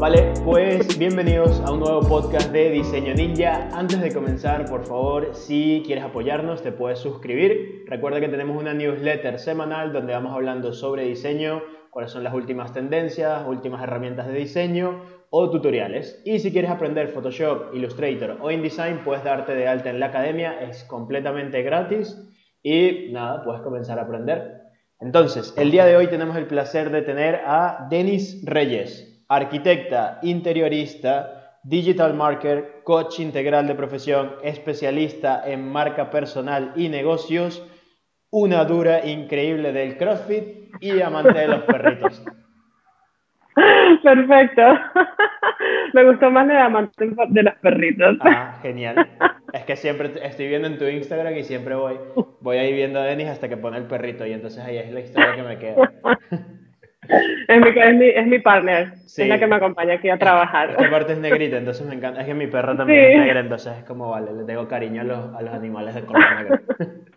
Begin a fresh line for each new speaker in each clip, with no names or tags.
Vale, pues bienvenidos a un nuevo podcast de Diseño Ninja. Antes de comenzar, por favor, si quieres apoyarnos, te puedes suscribir. Recuerda que tenemos una newsletter semanal donde vamos hablando sobre diseño, cuáles son las últimas tendencias, últimas herramientas de diseño o tutoriales. Y si quieres aprender Photoshop, Illustrator o InDesign, puedes darte de alta en la academia, es completamente gratis y nada, puedes comenzar a aprender. Entonces, el día de hoy tenemos el placer de tener a Denis Reyes arquitecta, interiorista, digital marketer, coach integral de profesión, especialista en marca personal y negocios, una dura increíble del CrossFit y amante de los perritos.
Perfecto. Me gustó más de amante de los perritos.
Ah, genial. Es que siempre estoy viendo en tu Instagram y siempre voy, voy ahí viendo a Denis hasta que pone el perrito y entonces ahí es la historia que me queda.
Es, mi, es, mi, partner, es la que me acompaña aquí a trabajar.
Esta parte es negrita, entonces me encanta. Es que mi perra también es negra, entonces es como, vale, le tengo cariño a los, a los animales de color negro.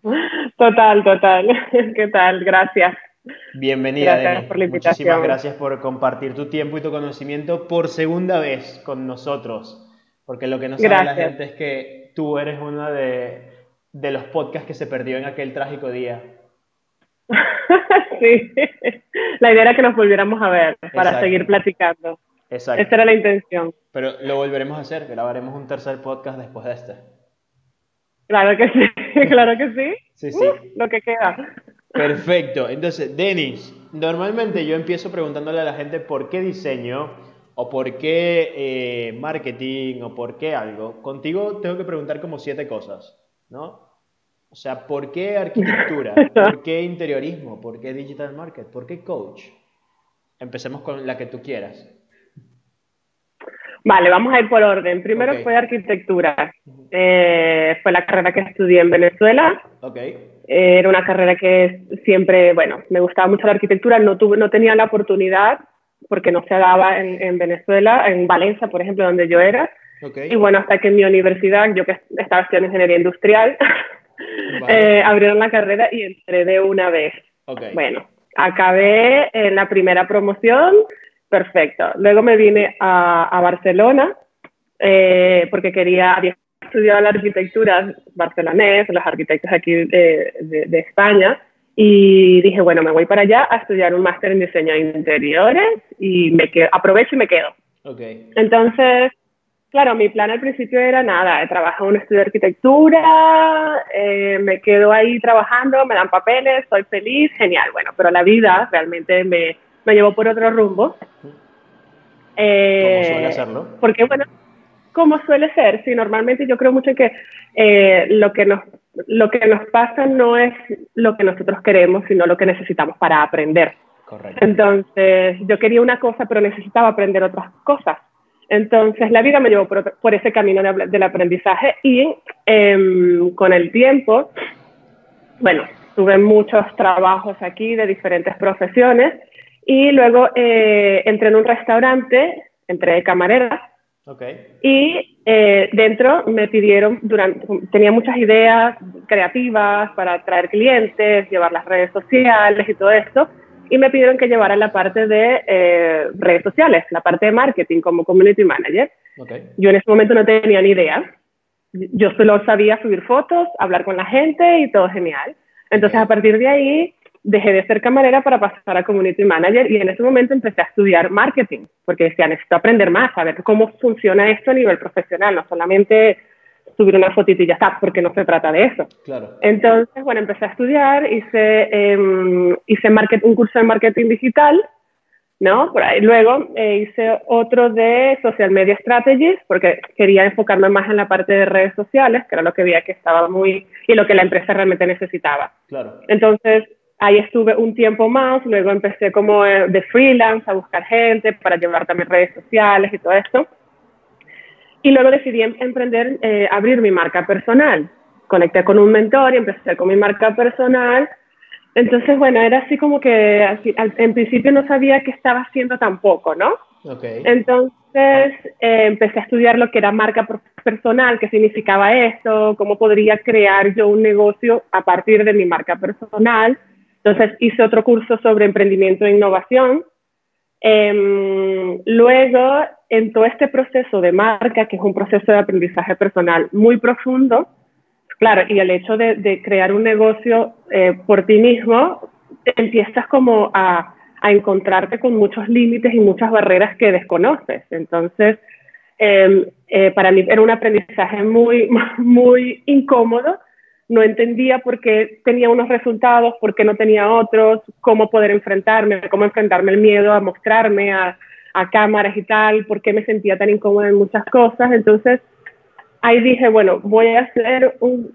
Total, total. ¿Qué tal? Gracias.
Bienvenida, gracias por la invitación. Muchísimas gracias por compartir tu tiempo y tu conocimiento por segunda vez con nosotros. Porque lo que no sabe la gente es que tú eres uno de, de los podcasts que se perdió en aquel trágico día.
sí, la idea era que nos volviéramos a ver para seguir platicando. Exacto. Esa era la intención.
Pero lo volveremos a hacer, grabaremos un tercer podcast después de este.
Claro que sí, claro que sí. Sí, sí. Uh, lo que queda.
Perfecto. Entonces, Denis, normalmente yo empiezo preguntándole a la gente por qué diseño o por qué eh, marketing o por qué algo. Contigo tengo que preguntar como siete cosas, ¿no? O sea, ¿por qué arquitectura? ¿Por qué interiorismo? ¿Por qué digital market? ¿Por qué coach? Empecemos con la que tú quieras.
Vale, vamos a ir por orden. Primero fue arquitectura. Eh, fue la carrera que estudié en Venezuela. Okay. Eh, era una carrera que siempre, bueno, me gustaba mucho la arquitectura. No, tuve, no tenía la oportunidad porque no se daba en, en Venezuela, en Valencia, por ejemplo, donde yo era. Okay. Y bueno, hasta que en mi universidad, yo que estaba estudiando ingeniería industrial, Eh, abrieron la carrera y entré de una vez. Bueno, acabé en la primera promoción, perfecto. Luego me vine a, Barcelona eh, porque quería, había estudiado la arquitectura barcelonés, los arquitectos aquí de, de, España, y dije, bueno, me voy para allá a estudiar un máster en diseño de interiores y me quedo, aprovecho y me quedo. Okay. Entonces, Claro, mi plan al principio era nada, he trabajado en un estudio de arquitectura, eh, me quedo ahí trabajando, me dan papeles, soy feliz, genial. Bueno, pero la vida realmente me, me llevó por otro rumbo.
Eh, ¿Cómo suele hacerlo?
Porque, bueno, como suele ser, sí, normalmente yo creo mucho que eh, lo, que nos, lo que nos pasa no es lo que nosotros queremos, sino lo que necesitamos para aprender. Correcto. Entonces, yo quería una cosa, pero necesitaba aprender otras cosas. Entonces la vida me llevó por, ese camino del aprendizaje y em, con el tiempo, bueno, tuve muchos trabajos aquí de diferentes profesiones y luego eh, entré en un restaurante, entré de camarera y eh, dentro me pidieron, durante, tenía muchas ideas creativas para atraer clientes, llevar las redes sociales y todo esto y me pidieron que llevara la parte de eh, redes sociales, la parte de marketing como community manager. Yo en ese momento no tenía ni idea. Yo solo sabía subir fotos, hablar con la gente y todo genial. Entonces a partir de ahí dejé de ser camarera para pasar a community manager y en ese momento empecé a estudiar marketing porque decía, necesito aprender más, saber cómo funciona esto a nivel profesional, no solamente subir una fotito y ya está, porque no se trata de eso. Claro. Entonces, bueno, empecé a estudiar, hice, eh, hice un curso de marketing digital, ¿no? Por ahí. Luego eh, hice otro de social media strategies, porque quería enfocarme más en la parte de redes sociales, que era lo que veía que estaba muy, y lo que la empresa realmente necesitaba. Claro. Entonces, ahí estuve un tiempo más, luego empecé como eh, de freelance a buscar gente para llevar también redes sociales y todo esto. Y luego decidí em-, emprender, eh, abrir mi marca personal. Conecté con un mentor y empecé con mi marca personal. Entonces, bueno, era así como que en principio no sabía qué estaba haciendo tampoco, ¿no? Okay. Entonces eh, empecé a estudiar lo que era marca personal, qué significaba esto, cómo podría crear yo un negocio a partir de mi marca personal. Entonces hice otro curso sobre emprendimiento e innovación Em, luego, en todo este proceso de marca, que es un proceso de aprendizaje personal muy profundo, claro, y el hecho de, crear un negocio eh, por ti mismo, empiezas como a, a, encontrarte con muchos límites y muchas barreras que desconoces. Entonces, em, eh, para mí era un aprendizaje muy, muy incómodo. No entendía por qué tenía unos resultados, por qué no tenía otros, cómo poder enfrentarme, cómo enfrentarme el miedo a mostrarme a, a cámaras y tal, por qué me sentía tan incómoda en muchas cosas. Entonces, ahí dije, bueno, voy a hacer un,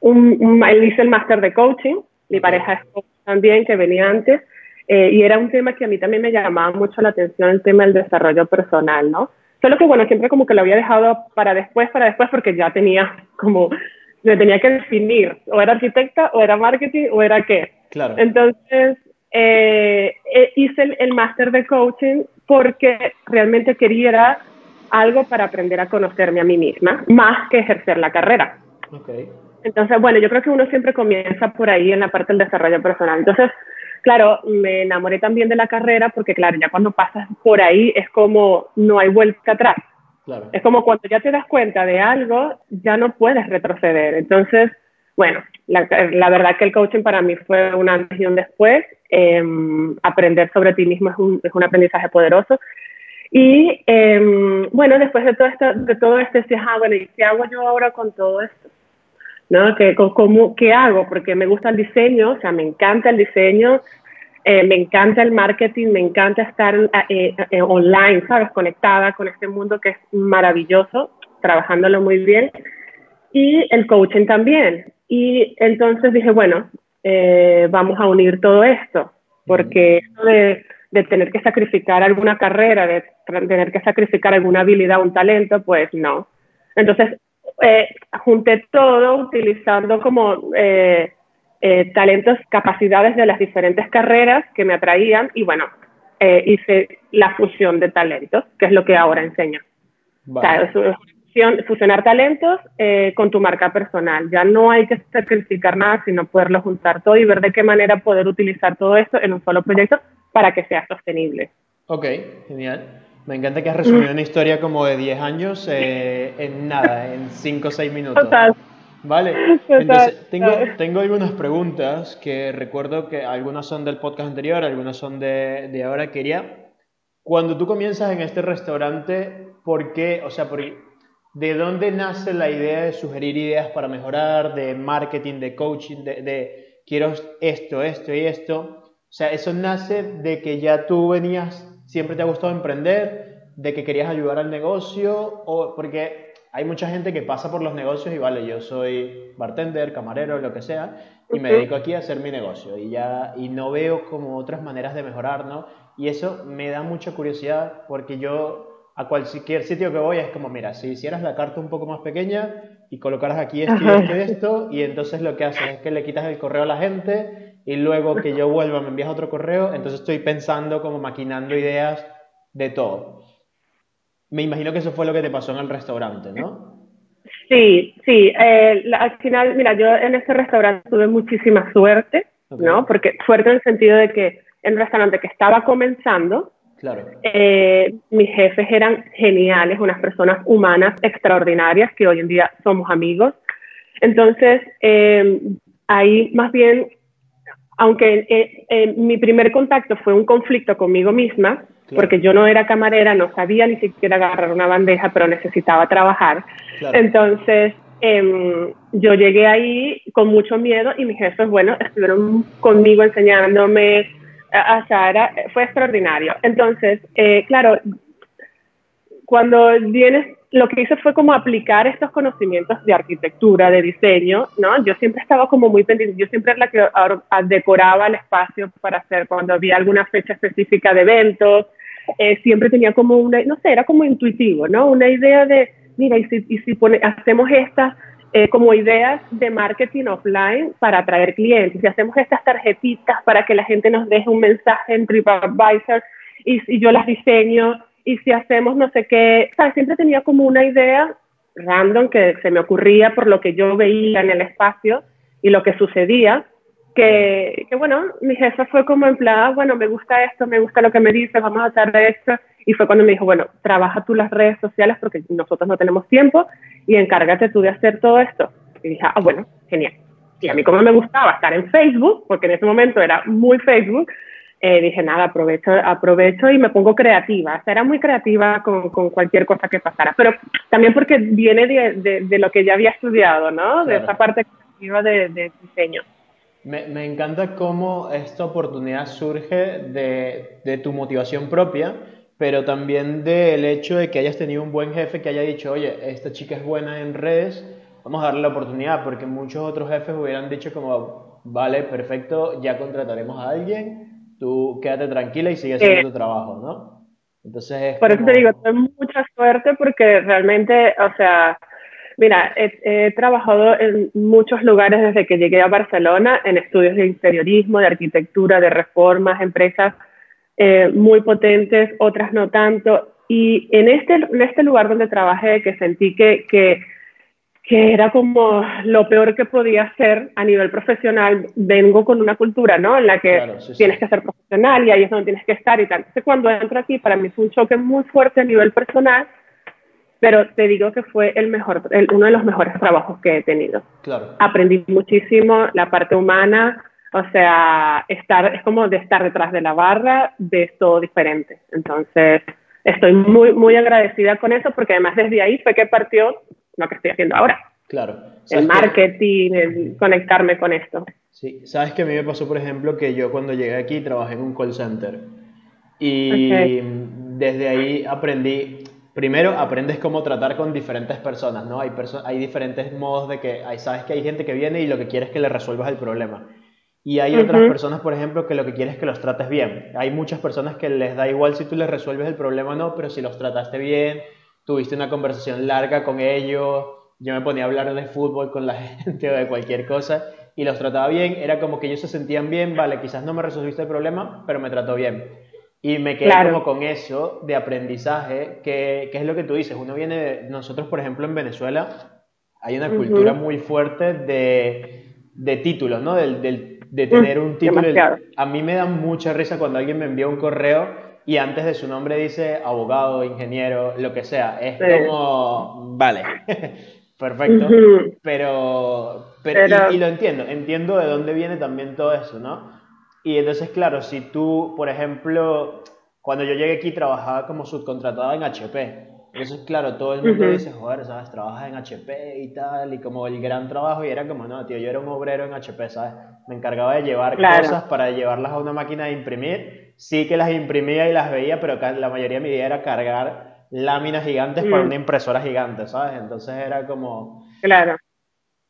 un, un hice el máster de coaching, mi pareja es también, que venía antes, eh, y era un tema que a mí también me llamaba mucho la atención, el tema del desarrollo personal, ¿no? Solo que, bueno, siempre como que lo había dejado para después, para después, porque ya tenía como, me tenía que definir, o era arquitecta, o era marketing, o era qué. Claro. Entonces, eh, eh, hice el, el máster de coaching porque realmente quería algo para aprender a conocerme a mí misma, más que ejercer la carrera. Okay. Entonces, bueno, yo creo que uno siempre comienza por ahí en la parte del desarrollo personal. Entonces, claro, me enamoré también de la carrera porque, claro, ya cuando pasas por ahí es como no hay vuelta atrás. Claro. Es como cuando ya te das cuenta de algo, ya no puedes retroceder. Entonces, bueno, la, la verdad que el coaching para mí fue un antes y un después. Eh, aprender sobre ti mismo es un, es un aprendizaje poderoso. Y eh, bueno, después de todo esto, de todo esto decía, ah, bueno, ¿y qué hago yo ahora con todo esto? ¿No? ¿Qué, cómo, ¿Qué hago? Porque me gusta el diseño, o sea, me encanta el diseño, eh, me encanta el marketing, me encanta estar eh, eh, online, ¿sabes? Conectada con este mundo que es maravilloso, trabajándolo muy bien. Y el coaching también. Y entonces dije, bueno, eh, vamos a unir todo esto, porque de, de, tener que sacrificar alguna carrera, de tener que sacrificar alguna habilidad, un talento, pues no. Entonces, eh, junté todo utilizando como eh, eh, talentos, capacidades de las diferentes carreras que me atraían y bueno, eh, hice la fusión de talentos, que es lo que ahora enseño. O sea, fusionar talentos eh, con tu marca personal. Ya no hay que sacrificar nada, sino poderlo juntar todo y ver de qué manera poder utilizar todo esto en un solo proyecto para que sea sostenible.
Ok, genial. Me encanta que has resumido una historia como de 10 años eh, en nada, en 5 o 6 minutos. Total. Vale, entonces tengo, tengo algunas preguntas que recuerdo que algunas son del podcast anterior, algunas son de, de ahora. Quería, cuando tú comienzas en este restaurante, ¿por qué? O sea, por, ¿De dónde nace la idea de sugerir ideas para mejorar, de marketing, de coaching, de, quiero esto, esto y esto? O sea, eso nace de que ya tú venías, siempre te ha gustado emprender, de que querías ayudar al negocio, o porque hay mucha gente que pasa por los negocios y vale, yo soy bartender, camarero, lo que sea, y me dedico aquí a hacer mi negocio y ya y no veo como otras maneras de mejorar, ¿no? Y eso me da mucha curiosidad porque yo a cualquier sitio que voy es como, mira, si hicieras la carta un poco más pequeña y colocaras aquí esto y esto y esto, y entonces lo que haces es que le quitas el correo a la gente y luego que yo vuelva me envías otro correo, entonces estoy pensando como maquinando ideas de todo. Me imagino que eso fue lo que te pasó en el restaurante, ¿no?
Sí, sí. Eh, al final, mira, yo en este restaurante tuve muchísima suerte, ¿no? Porque suerte en el sentido de que en un restaurante que estaba comenzando, Claro. Eh, mis jefes eran geniales, unas personas humanas extraordinarias que hoy en día somos amigos. Entonces, eh, ahí más bien, aunque mi primer contacto fue un conflicto conmigo misma, porque yo no era camarera, no sabía ni siquiera agarrar una bandeja, pero necesitaba trabajar. Entonces, em, yo llegué ahí con mucho miedo y mis jefes, bueno, estuvieron conmigo enseñándome, o sea, era, fue extraordinario. Entonces, eh, claro, cuando vienes, lo que hice fue como aplicar estos conocimientos de arquitectura, de diseño, ¿no? Yo siempre estaba como muy pendiente, yo siempre era la que decoraba el espacio para hacer, cuando había alguna fecha específica de eventos, eh, siempre tenía como una, no sé, era como intuitivo, ¿no? Una idea de, mira, y si, y si pone, hacemos estas eh, como ideas de marketing offline para atraer clientes. Si hacemos estas tarjetitas para que la gente nos deje un mensaje en TripAdvisor y, si yo las diseño y si hacemos no sé qué, ¿sabes? Siempre tenía como una idea random que se me ocurría por lo que yo veía en el espacio y lo que sucedía. Que, que, bueno, mi jefa fue como en plan, ah, bueno, me gusta esto, me gusta lo que me dices, vamos a hacer esto. Y fue cuando me dijo, bueno, trabaja tú las redes sociales porque nosotros no tenemos tiempo y encárgate tú de hacer todo esto. Y dije, ah, bueno, genial. Y a mí como me gustaba estar en Facebook, porque en ese momento era muy Facebook, eh, dije, nada, aprovecho, aprovecho y me pongo creativa. O sea, era muy creativa con, con, cualquier cosa que pasara, pero también porque viene de, de, lo que ya había estudiado, ¿no? De esa parte creativa de, de diseño.
Me, me, encanta cómo esta oportunidad surge de, de, tu motivación propia, pero también del hecho de que hayas tenido un buen jefe que haya dicho, oye, esta chica es buena en redes, vamos a darle la oportunidad, porque muchos otros jefes hubieran dicho como, vale, perfecto, ya contrataremos a alguien, tú quédate tranquila y sigue haciendo tu trabajo, ¿no?
Entonces... Por eso te digo, tengo mucha suerte porque realmente, o sea, Mira, he, trabajado en muchos lugares desde que llegué a Barcelona, en estudios de interiorismo, de arquitectura, de reformas, empresas eh, muy potentes, otras no tanto. Y en este, en este lugar donde trabajé, que sentí que, que, que era como lo peor que podía hacer a nivel profesional, vengo con una cultura, ¿no? En la que tienes que ser profesional y ahí es donde tienes que estar y tal. Entonces, cuando entro aquí, para mí fue un choque muy fuerte a nivel personal pero te digo que fue el mejor, uno de los mejores trabajos que he tenido.
Claro.
Aprendí muchísimo la parte humana, o sea, estar, es como de estar detrás de la barra, de todo diferente. Entonces, estoy muy, muy agradecida con eso, porque además desde ahí fue que partió lo que estoy haciendo ahora.
Claro.
El marketing, el conectarme con esto.
Sí, sabes que a mí me pasó, por ejemplo, que yo cuando llegué aquí trabajé en un call center y desde ahí aprendí, primero aprendes cómo tratar con diferentes personas, ¿no? Hay, hay diferentes modos de que, hay, sabes que hay gente que viene y lo que quiere es que le resuelvas el problema. Y hay otras personas, por ejemplo, que lo que quieren es que los trates bien. Hay muchas personas que les da igual si tú les resuelves el problema o no, pero si los trataste bien, tuviste una conversación larga con ellos, yo me ponía a hablar de fútbol con la gente o de cualquier cosa y los trataba bien, era como que ellos se sentían bien, vale, quizás no me resolviste el problema, pero me trató bien. Y me quedé como con eso de aprendizaje, que, que, es lo que tú dices. Uno viene, nosotros por ejemplo en Venezuela, hay una cultura muy fuerte de, de títulos, ¿no? Del, del, de tener un título. A mí me da mucha risa cuando alguien me envía un correo y antes de su nombre dice abogado, ingeniero, lo que sea. Es como, vale, perfecto. Pero, pero, y, lo entiendo, entiendo de dónde viene también todo eso, ¿no? Y entonces, claro, si tú, por ejemplo, cuando yo llegué aquí trabajaba como subcontratado en HP. Entonces, claro, todo el mundo dice, joder, ¿sabes? Trabajas en HP y tal, y como el gran trabajo, y era como, no, tío, yo era un obrero en HP, ¿sabes? Me encargaba de llevar cosas para llevarlas a una máquina de imprimir. Sí que las imprimía y las veía, pero la mayoría de mi día era cargar láminas gigantes para una impresora gigante, ¿sabes? Entonces era como...
Claro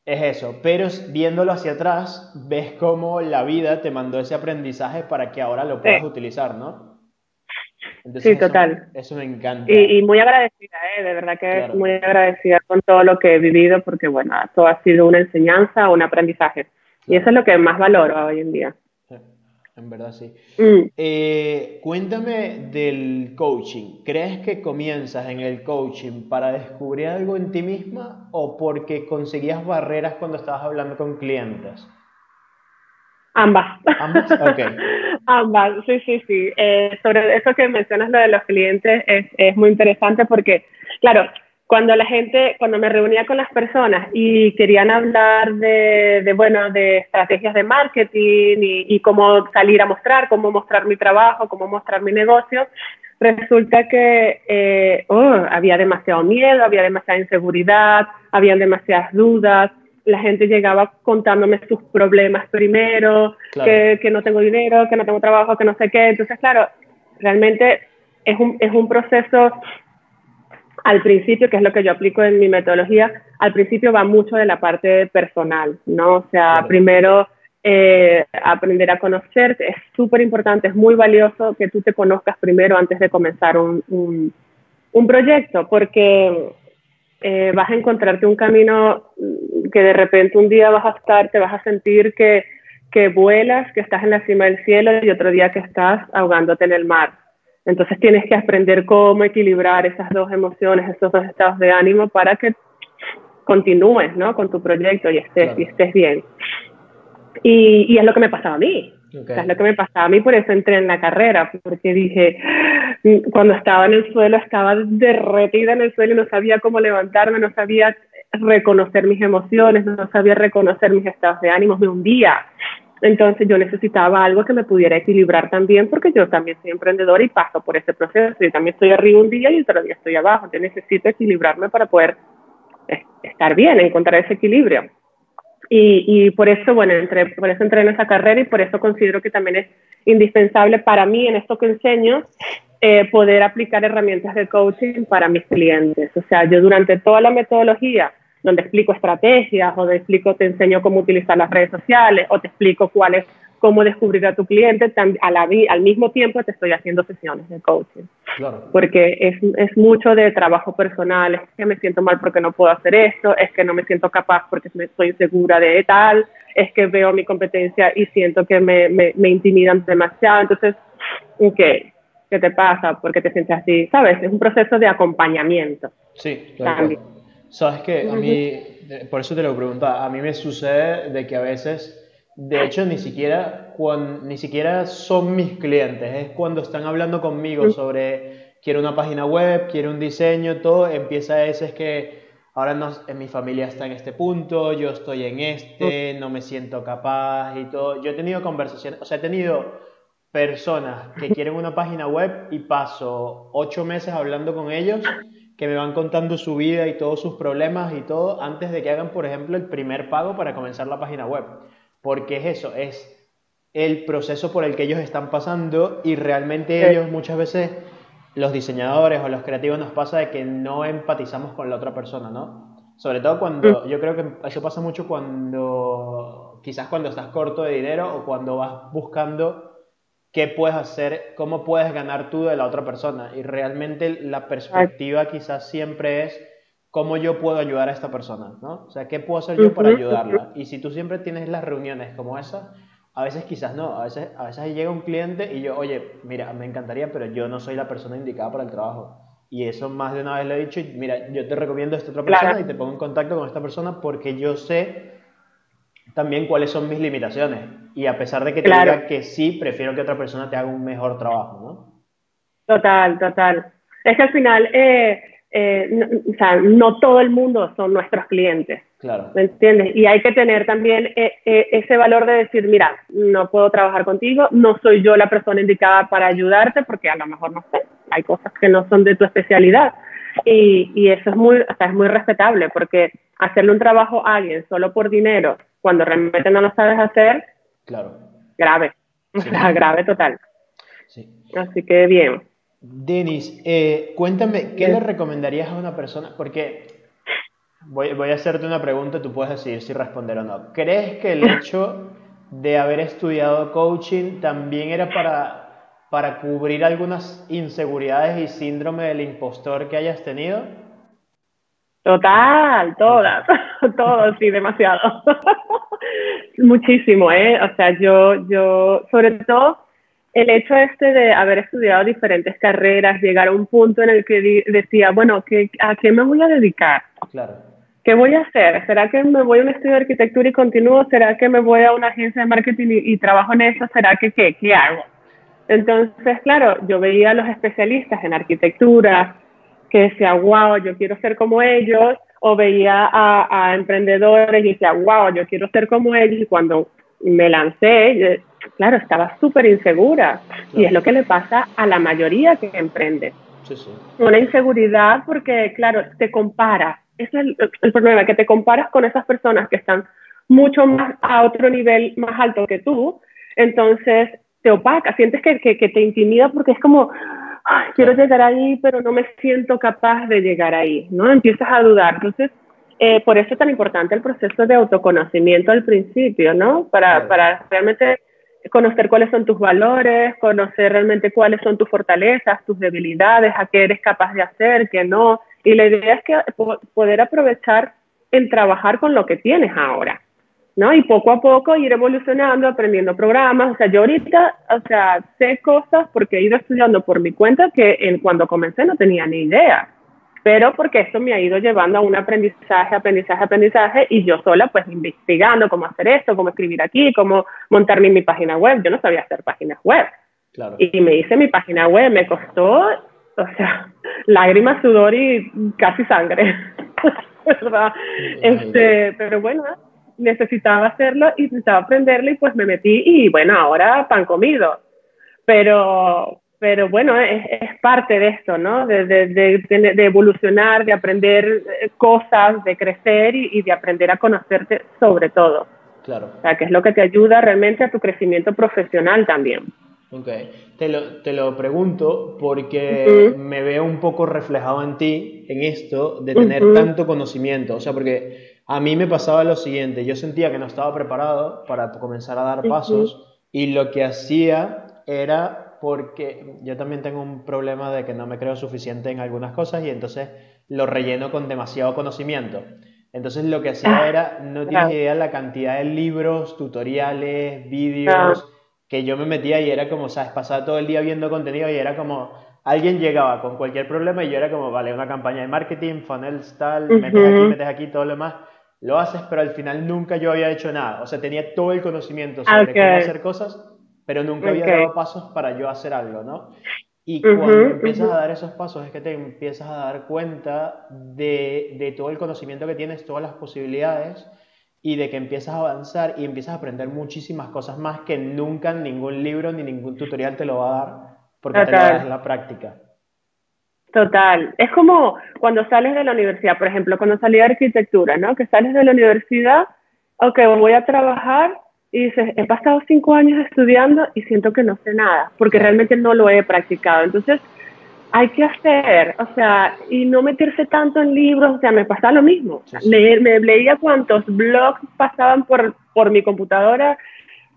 es eso, pero viéndolo hacia atrás, ves cómo la vida te mandó ese aprendizaje para que ahora lo puedas utilizar, ¿no?
sí, total.
Eso me encanta.
Y, muy agradecida, ¿eh? de verdad que muy agradecida con todo lo que he vivido, porque bueno, todo ha sido una enseñanza, un aprendizaje. Y eso es lo que más valoro hoy en día
en verdad sí. Mm. Eh, cuéntame del coaching. ¿Crees que comienzas en el coaching para descubrir algo en ti misma o porque conseguías barreras cuando estabas hablando con clientes?
Ambas.
¿Ambas? Ok.
Ambas, sí, sí, sí. Eh, sobre eso que mencionas, lo de los clientes, es, es muy interesante porque, claro, cuando la gente, cuando me reunía con las personas y querían hablar de, de bueno, de estrategias de marketing y, cómo salir a mostrar, cómo mostrar mi trabajo, cómo mostrar mi negocio, resulta que eh, oh, había demasiado miedo, había demasiada inseguridad, habían demasiadas dudas, la gente llegaba contándome sus problemas primero, que, que no tengo dinero, que no tengo trabajo, que no sé qué. Entonces, claro, realmente es un, es un proceso al principio, que es lo que yo aplico en mi metodología, al principio va mucho de la parte personal, ¿no? O sea, primero eh, aprender a conocerte, es súper importante, es muy valioso que tú te conozcas primero antes de comenzar un, un, proyecto, porque eh, vas a encontrarte un camino que de repente un día vas a estar, te vas a sentir que, que vuelas, que estás en la cima del cielo y otro día que estás ahogándote en el mar. Entonces tienes que aprender cómo equilibrar esas dos emociones, esos dos estados de ánimo para que continúes ¿no? con tu proyecto y estés, y estés bien. Y, y es lo que me pasaba a mí. es lo que me pasaba a mí, por eso entré en la carrera, porque dije, cuando estaba en el suelo, estaba derretida en el suelo y no sabía cómo levantarme, no sabía reconocer mis emociones, no sabía reconocer mis estados de ánimo, me hundía. Entonces yo necesitaba algo que me pudiera equilibrar también, porque yo también soy emprendedora y paso por ese proceso. Yo también estoy arriba un día y otro día estoy abajo. Yo necesito equilibrarme para poder estar bien, encontrar ese equilibrio. Y, y por eso, bueno, entré, por eso entré en esa carrera y por eso considero que también es indispensable para mí en esto que enseño eh, poder aplicar herramientas de coaching para mis clientes. O sea, yo durante toda la metodología donde explico estrategias o te explico, te enseño cómo utilizar las redes sociales o te explico cuál es, cómo descubrir a tu cliente, a la, al mismo tiempo te estoy haciendo sesiones de coaching. Porque es, es, mucho de trabajo personal, es que me siento mal porque no puedo hacer esto, es que no me siento capaz porque estoy segura de tal, es que veo mi competencia y siento que me, me, me intimidan demasiado. Entonces, ¿qué? ¿Qué te pasa? ¿Por qué te sientes así? ¿Sabes? Es un proceso de acompañamiento.
Sí, claro. Sabes que a mí, por eso te lo preguntaba, a mí me sucede de que a veces, de hecho, ni siquiera, cuando, ni siquiera son mis clientes, es cuando están hablando conmigo sobre quiero una página web, quiero un diseño, todo, empieza a veces que ahora no, en mi familia está en este punto, yo estoy en este, no me siento capaz y todo. Yo he tenido conversaciones, o sea, he tenido personas que quieren una página web y paso ocho meses hablando con ellos que me van contando su vida y todos sus problemas y todo antes de que hagan, por ejemplo, el primer pago para comenzar la página web. Porque es eso, es el proceso por el que ellos están pasando y realmente ellos muchas veces, los diseñadores o los creativos nos pasa de que no empatizamos con la otra persona, ¿no? Sobre todo cuando, mm. yo creo que eso pasa mucho cuando, quizás cuando estás corto de dinero o cuando vas buscando qué puedes hacer, cómo puedes ganar tú de la otra persona. Y realmente la perspectiva quizás siempre es cómo yo puedo ayudar a esta persona, ¿no? O sea, ¿qué puedo hacer yo para ayudarla? Y si tú siempre tienes las reuniones como esa, a veces quizás no, a veces, a veces llega un cliente y yo, oye, mira, me encantaría, pero yo no soy la persona indicada para el trabajo. Y eso más de una vez le he dicho, mira, yo te recomiendo a esta otra persona y te pongo en contacto con esta persona porque yo sé también cuáles son mis limitaciones. Y a pesar de que te diga que sí, prefiero que otra persona te haga un mejor trabajo, ¿no?
Total, total. Es que al final, eh, eh, no, o sea, no todo el mundo son nuestros clientes. Claro. ¿Me entiendes? Y hay que tener también eh, ese valor de decir, mira, no puedo trabajar contigo, no soy yo la persona indicada para ayudarte, porque a lo mejor no sé, hay cosas que no son de tu especialidad. Y, y eso es muy, o sea, es muy respetable, porque hacerle un trabajo a alguien solo por dinero cuando realmente no lo sabes hacer, claro. grave, o sea, grave total. Sí. Así que bien.
Denis, eh, cuéntame, ¿qué le recomendarías a una persona? Porque voy, voy, a hacerte una pregunta, tú puedes decidir si responder o no. ¿Crees que el hecho de haber estudiado coaching también era para, para cubrir algunas inseguridades y síndrome del impostor que hayas tenido?
Total, todas, todos, sí, demasiado. Muchísimo, ¿eh? O sea, yo, yo, sobre todo, el hecho este de haber estudiado diferentes carreras, llegar a un punto en el que decía, bueno, ¿qué, ¿a qué me voy a dedicar? Claro. ¿Qué voy a hacer? ¿Será que me voy a un estudio de arquitectura y continúo? ¿Será que me voy a una agencia de marketing y, y trabajo en eso? ¿Será que qué? ¿Qué hago? Entonces, claro, yo veía a los especialistas en arquitectura, que decía, wow, yo quiero ser como ellos, o veía a, emprendedores y decía, wow, yo quiero ser como ellos, y cuando me lancé, claro, estaba súper insegura, y es lo que le pasa a la mayoría que emprende. Una inseguridad porque, claro, te comparas, ese es el, problema, que te comparas con esas personas que están mucho más a otro nivel más alto que tú, entonces te opaca, sientes que, que te intimida porque es como, quiero llegar ahí, pero no me siento capaz de llegar ahí, ¿no? Empiezas a dudar. Entonces, eh, por eso es tan importante el proceso de autoconocimiento al principio, ¿no? Para, para realmente conocer cuáles son tus valores, conocer realmente cuáles son tus fortalezas, tus debilidades, a qué eres capaz de hacer, qué no. Y la idea es que poder aprovechar el trabajar con lo que tienes ahora. ¿No? Y poco a poco ir evolucionando, aprendiendo programas. O sea, yo ahorita, o sea, sé cosas porque he ido estudiando por mi cuenta que en, cuando comencé no tenía ni idea. pero porque esto me ha ido llevando a un aprendizaje, aprendizaje, aprendizaje, y yo sola pues investigando cómo hacer esto, cómo escribir aquí, cómo montarme mi página web. Yo no sabía hacer páginas web. Y me hice mi página web, me costó, o sea, lágrimas, sudor y casi sangre. ¿verdad? Este, pero bueno, necesitaba hacerlo y necesitaba aprenderlo y pues me metí y bueno, ahora pan comido. Pero, pero bueno, es, es parte de esto, ¿no? De, de, de, evolucionar, de aprender eh, cosas, de crecer y, y, de aprender a conocerte sobre todo.
Claro.
O sea, que es lo que te ayuda realmente a tu crecimiento profesional también.
Ok, te lo, te lo pregunto porque me veo un poco reflejado en ti, en esto, de tener tanto conocimiento. O sea, porque a mí me pasaba lo siguiente, yo sentía que no estaba preparado para comenzar a dar pasos y lo que hacía era porque yo también tengo un problema de que no me creo suficiente en algunas cosas y entonces lo relleno con demasiado conocimiento. Entonces lo que hacía ah, era, no tienes idea la cantidad de libros, tutoriales, vídeos que yo me metía y era como, sabes, pasaba todo el día viendo contenido y era como, alguien llegaba con cualquier problema y yo era como, vale, una campaña de marketing, funnels tal, metes aquí, metes aquí, todo lo demás, lo haces, pero al final nunca yo había hecho nada. O sea, tenía todo el conocimiento sobre cómo hacer cosas, pero nunca había dado pasos para yo hacer algo, ¿no? Y cuando empiezas a dar esos pasos es que te empiezas a dar cuenta de, de, todo el conocimiento que tienes, todas las posibilidades y de que empiezas a avanzar y empiezas a aprender muchísimas cosas más que nunca ningún libro ni ningún tutorial te lo va a dar porque te lo das en la práctica.
Total. Es como cuando sales de la universidad, por ejemplo, cuando salí de arquitectura, ¿no? Que sales de la universidad, ok, voy a trabajar y dices, he pasado cinco años estudiando y siento que no sé nada, porque realmente no lo he practicado. Entonces, hay que hacer, o sea, y no meterse tanto en libros, o sea, me pasaba lo mismo. Leer, me leía cuántos blogs pasaban por, por mi computadora,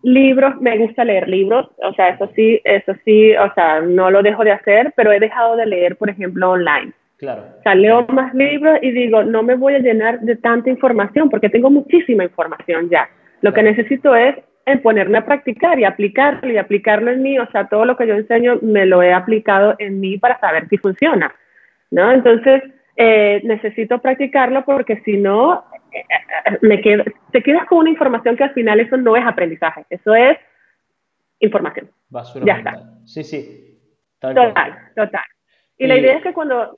libros, me gusta leer libros, o sea, eso sí, eso sí, o sea, no lo dejo de hacer, pero he dejado de leer, por ejemplo, online.
Claro.
O sea, leo más libros y digo, no me voy a llenar de tanta información porque tengo muchísima información ya. Lo que necesito es en ponerme a practicar y aplicarlo y aplicarlo en mí. O sea, todo lo que yo enseño me lo he aplicado en mí para saber si funciona, ¿no? Entonces, eh, necesito practicarlo porque si no, eh, me quedo, te quedas con una información que al final eso no es aprendizaje, eso es información.
Basura ya está. Sí, sí.
total, total. Y, la idea es que cuando,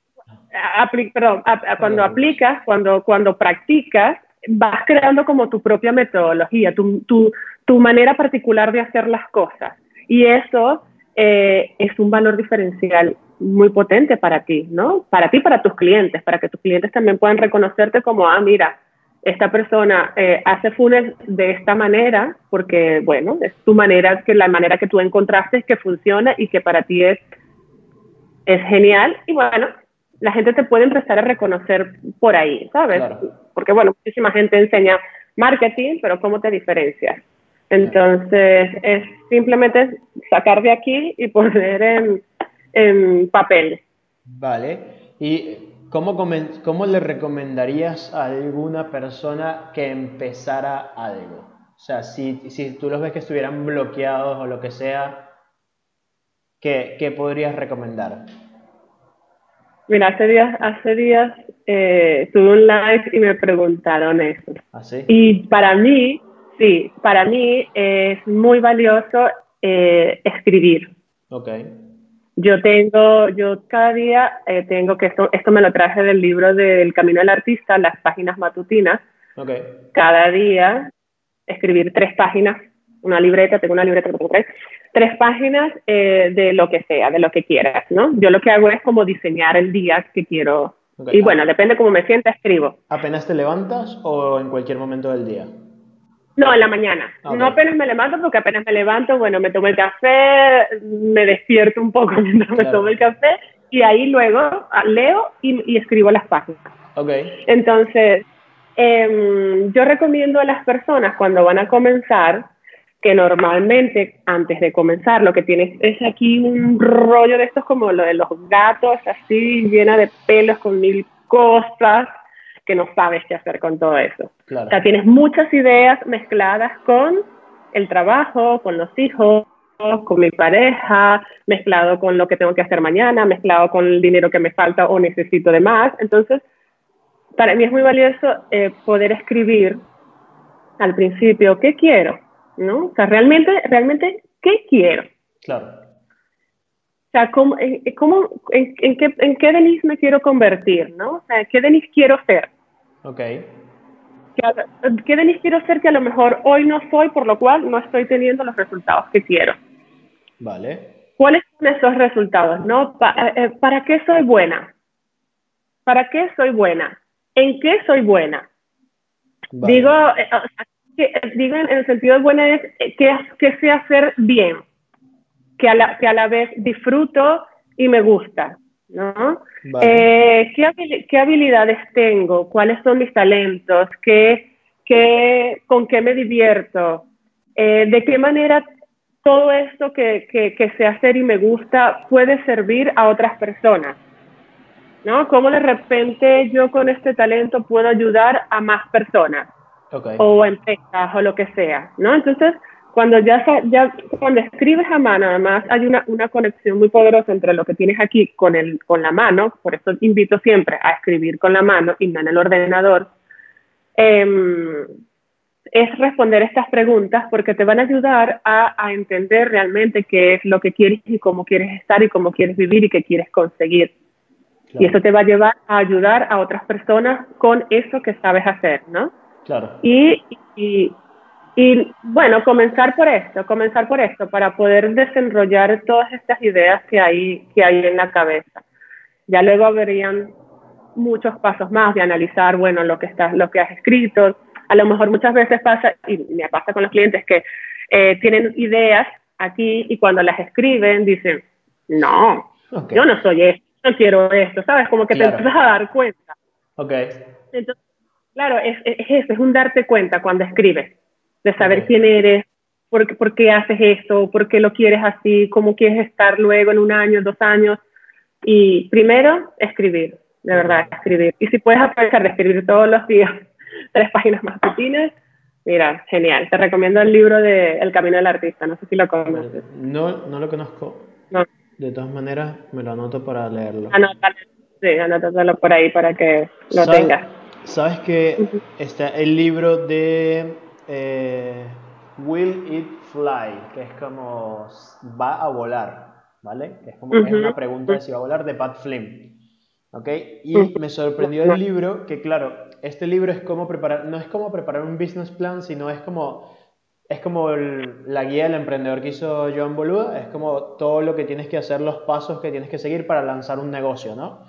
perdón, cuando aplicas, cuando, cuando practicas, vas creando como tu propia metodología, tu, tu, tu manera particular de hacer las cosas. Y eso eh, es un valor diferencial muy potente para ti, ¿no? Para ti, para tus clientes, para que tus clientes también puedan reconocerte como, ah, mira, esta persona eh, hace funnels de esta manera, porque, bueno, es tu manera, que la manera que tú encontraste es que funciona y que para ti es, es genial. Y bueno, la gente te puede empezar a reconocer por ahí, ¿sabes? Porque, bueno, muchísima gente enseña marketing, pero ¿cómo te diferencias? Entonces, es simplemente sacar de aquí y poner en, en papel.
Vale. ¿Y cómo, cómo le recomendarías a alguna persona que empezara algo? O sea, si, si tú los ves que estuvieran bloqueados o lo que sea, ¿qué, qué podrías recomendar?
Mira, hace días, hace días eh, tuve un live y me preguntaron eso.
¿Ah, sí?
Y para mí, sí, para mí es muy valioso eh, escribir.
Ok.
Yo tengo, yo cada día eh, tengo que esto, esto me lo traje del libro del Camino del Artista, las páginas matutinas.
Okay.
Cada día escribir tres páginas, una libreta, tengo una libreta tengo tres, tres páginas eh, de lo que sea, de lo que quieras, ¿no? Yo lo que hago es como diseñar el día que quiero. Y bueno, depende cómo me sienta, escribo.
¿Apenas te levantas o en cualquier momento del día?
No, en la mañana. No apenas me levanto porque apenas me levanto, bueno, me tomo el café, me despierto un poco mientras me tomo el café y ahí luego ah, leo y, escribo las páginas.
Okay.
Entonces, em, yo recomiendo a las personas cuando van a comenzar que normalmente antes de comenzar lo que tienes es aquí un rollo de estos como lo de los gatos, así llena de pelos con mil cosas que no sabes qué hacer con todo eso. O sea, tienes muchas ideas mezcladas con el trabajo, con los hijos, con mi pareja, mezclado con lo que tengo que hacer mañana, mezclado con el dinero que me falta o necesito de más. Entonces, para mí es muy valioso eh, poder escribir al principio qué quiero, ¿no? O sea, realmente, realmente, ¿qué quiero?
Claro.
O sea, ¿cómo, en, en, qué, ¿en qué Denise me quiero convertir, no? O sea, ¿qué Denise quiero ser?
Ok.
¿Qué Denise quiero ser que a lo mejor hoy no soy, por lo cual no estoy teniendo los resultados que quiero?
Vale.
¿Cuáles son esos resultados, no? Eh, eh, ¿Para qué soy buena? ¿Para qué soy buena? ¿En qué soy buena? Digo, eh, digo en el sentido de buena es que, que sé hacer bien, que a, la, que a la vez disfruto y me gusta, ¿no? Eh, ¿qué, habilidades tengo? ¿Cuáles son mis talentos? ¿Qué, qué, ¿Con qué me divierto? Eh, ¿De qué manera todo esto que, que, que, sé hacer y me gusta puede servir a otras personas? ¿No? ¿Cómo de repente yo con este talento puedo ayudar a más personas? O empresas o lo que sea, ¿no? Entonces, cuando ya, ya cuando escribes a mano, además hay una, una, conexión muy poderosa entre lo que tienes aquí con, el, con la mano, por eso invito siempre a escribir con la mano y no en el ordenador, em, es responder estas preguntas porque te van a ayudar a, a, entender realmente qué es lo que quieres y cómo quieres estar y cómo quieres vivir y qué quieres conseguir. Y eso te va a llevar a ayudar a otras personas con eso que sabes hacer, ¿no?
Claro.
Y, y, y bueno, comenzar por esto, comenzar por esto, para poder desarrollar todas estas ideas que hay, que hay en la cabeza. Ya luego habrían muchos pasos más de analizar, bueno, lo que, estás, lo que has escrito. A lo mejor muchas veces pasa, y me pasa con los clientes, que eh, tienen ideas aquí y cuando las escriben dicen, no, yo no soy esto, no quiero esto, ¿sabes? Como que te empiezas a dar cuenta.
Ok.
Entonces, claro, es, es eso, es un darte cuenta cuando escribes de saber quién eres, por, por, qué haces esto, por qué lo quieres así, cómo quieres estar luego en un año, dos años. Y primero, escribir, de verdad, escribir. Y si puedes aprovechar de escribir todos los días tres páginas más pequeñas, mira, genial. Te recomiendo el libro de El Camino del Artista, no sé si lo conoces.
No, no lo conozco. De todas maneras, me lo anoto para leerlo.
Anótalo, sí, anótatelo por ahí para que lo tengas.
Sabes que está el libro de eh, Will It Fly, que es como va a volar, ¿vale? es como una pregunta de si va a volar de Pat Flynn. ¿Ok? Y me sorprendió el libro, que claro, este libro es como preparar, no es como preparar un business plan, sino es como, es como la guía del emprendedor que hizo Joan Boluda, es como todo lo que tienes que hacer, los pasos que tienes que seguir para lanzar un negocio, ¿no?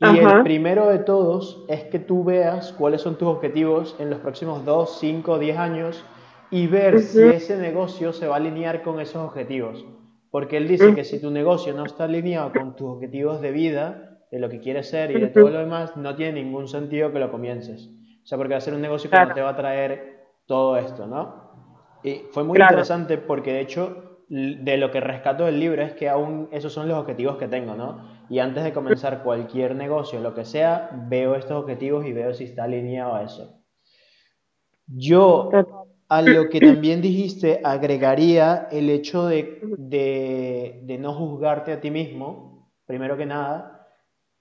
Y el primero de todos es que tú veas cuáles son tus objetivos en los próximos 2, 5, 10 años y ver si ese negocio se va a alinear con esos objetivos. Porque él dice que si tu negocio no está alineado con tus objetivos de vida, de lo que quieres ser y de todo lo demás, no tiene ningún sentido que lo comiences. O sea, porque va a ser un negocio que no te va a traer todo esto, ¿no? Y fue muy interesante porque de hecho de lo que rescato del libro es que aún esos son los objetivos que tengo, ¿no? Y antes de comenzar cualquier negocio, lo que sea, veo estos objetivos y veo si está alineado a eso. Yo a lo que también dijiste agregaría el hecho de, de, no juzgarte a ti mismo, primero que nada,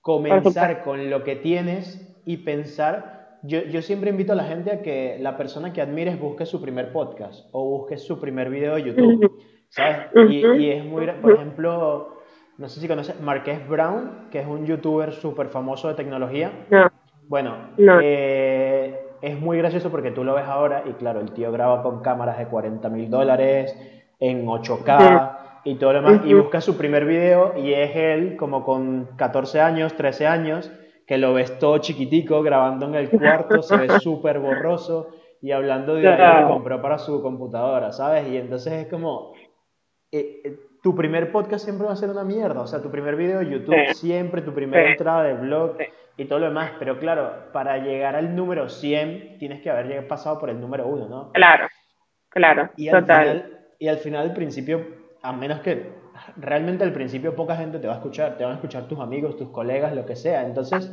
comenzar con lo que tienes y pensar, yo, yo, siempre invito a la gente a que la persona que admires busque su primer podcast o busque su primer video de YouTube, ¿sabes? Y, y es muy, por ejemplo, no sé si conoces Marqués Brown, que es un youtuber súper famoso de tecnología.
No.
Bueno, Eh, es muy gracioso porque tú lo ves ahora y claro, el tío graba con cámaras de 40 mil dólares en 8K y todo lo demás y busca su primer video y es él como con 14 años, 13 años, que lo ves todo chiquitico grabando en el cuarto, se ve súper borroso y hablando de lo que compró para su computadora, ¿sabes? Y entonces es como... Eh, eh, tu primer podcast siempre va a ser una mierda. O sea, tu primer video de YouTube siempre, tu primera entrada de blog y todo lo demás. Pero claro, para llegar al número 100 tienes que haber pasado por el número 1, ¿no?
Claro, claro.
Y al, Final, y al final, al principio, a menos que realmente al principio poca gente te va a escuchar, te van a escuchar tus amigos, tus colegas, lo que sea. Entonces.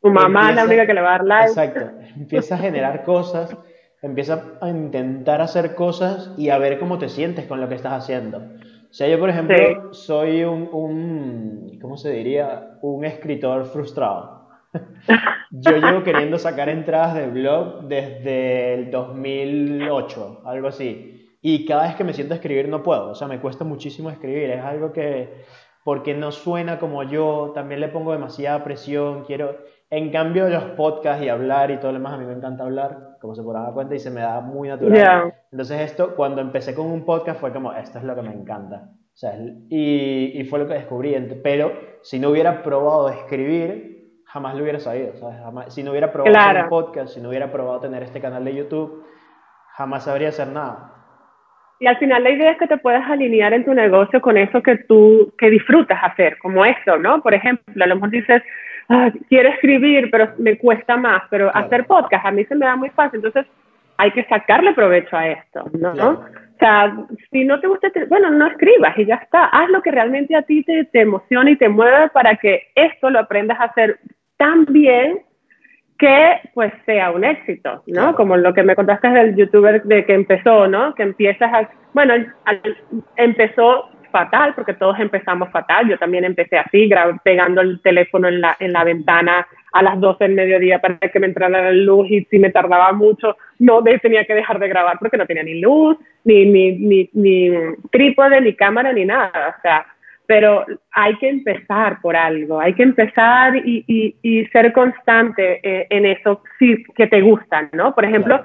Tu mamá es la única que le va a dar like.
Exacto. Empieza a generar cosas empieza a intentar hacer cosas y a ver cómo te sientes con lo que estás haciendo. O sea, yo, por ejemplo, soy un, un, ¿cómo se diría? Un escritor frustrado. yo llevo queriendo sacar entradas de blog desde el 2008, algo así. Y cada vez que me siento a escribir no puedo, o sea, me cuesta muchísimo escribir, es algo que, porque no suena como yo, también le pongo demasiada presión, quiero, en cambio los podcasts y hablar y todo lo demás, a mí me encanta hablar, como se podrá dar cuenta, y se me da muy natural. Entonces esto, cuando empecé con un podcast fue como, esto es lo que me encanta. O sea, y, y fue lo que descubrí, pero si no hubiera probado escribir, jamás lo hubiera sabido, ¿sabes? si no hubiera probado hacer un podcast, si no hubiera probado tener este canal de YouTube, jamás sabría hacer nada.
Y al final la idea es que te puedas alinear en tu negocio con eso que tú, que disfrutas hacer, como esto, ¿no? Por ejemplo, a lo mejor dices, ah, quiero escribir, pero me cuesta más, pero hacer podcast a mí se me da muy fácil, entonces hay que sacarle provecho a esto, ¿no? O sea, si no te gusta, bueno, no escribas y ya está, haz lo que realmente a ti te, te emociona y te mueve para que esto lo aprendas a hacer tan bien que pues sea un éxito, ¿no? Como lo que me contaste del youtuber de que empezó, ¿no? Que empiezas a, bueno, empezó fatal, porque todos empezamos fatal, yo también empecé así, pegando el teléfono en la, en la ventana a las 12 del mediodía para que me entrara la luz y si me tardaba mucho, no tenía que dejar de grabar porque no tenía ni luz, ni, ni, ni, ni trípode, ni cámara, ni nada, o sea, pero hay que empezar por algo, hay que empezar y, y, ser constante eh, en eso sí, que te gustan, ¿no? Por ejemplo,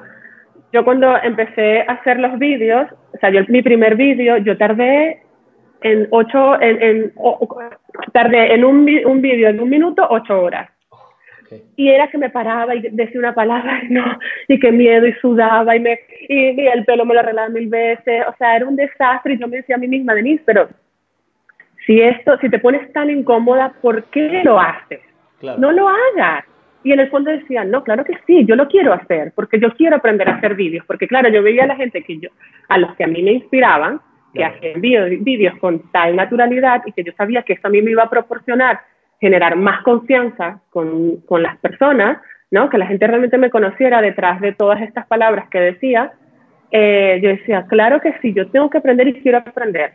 yo cuando empecé a hacer los vídeos, o sea, yo mi primer vídeo, yo tardé en ocho, en, en tardé en un, un vídeo en un minuto ocho horas. Y era que me paraba y decía una palabra y no, y qué miedo, y sudaba, y, me, y, y el pelo me lo arreglaba mil veces, o sea, era un desastre, y yo me decía a mí misma, Denise, pero si esto, si te pones tan incómoda, ¿por qué lo haces? No lo hagas. Y en el fondo decían, no, claro que sí, yo lo quiero hacer, porque yo quiero aprender a hacer vídeos, porque claro, yo veía a la gente que yo, a los que a mí me inspiraban, que hacían vídeos con tal naturalidad y que yo sabía que eso a mí me iba a proporcionar generar más confianza con, con las personas, ¿no? Que la gente realmente me conociera detrás de todas estas palabras que decía, eh, yo decía, claro que sí, yo tengo que aprender y quiero aprender.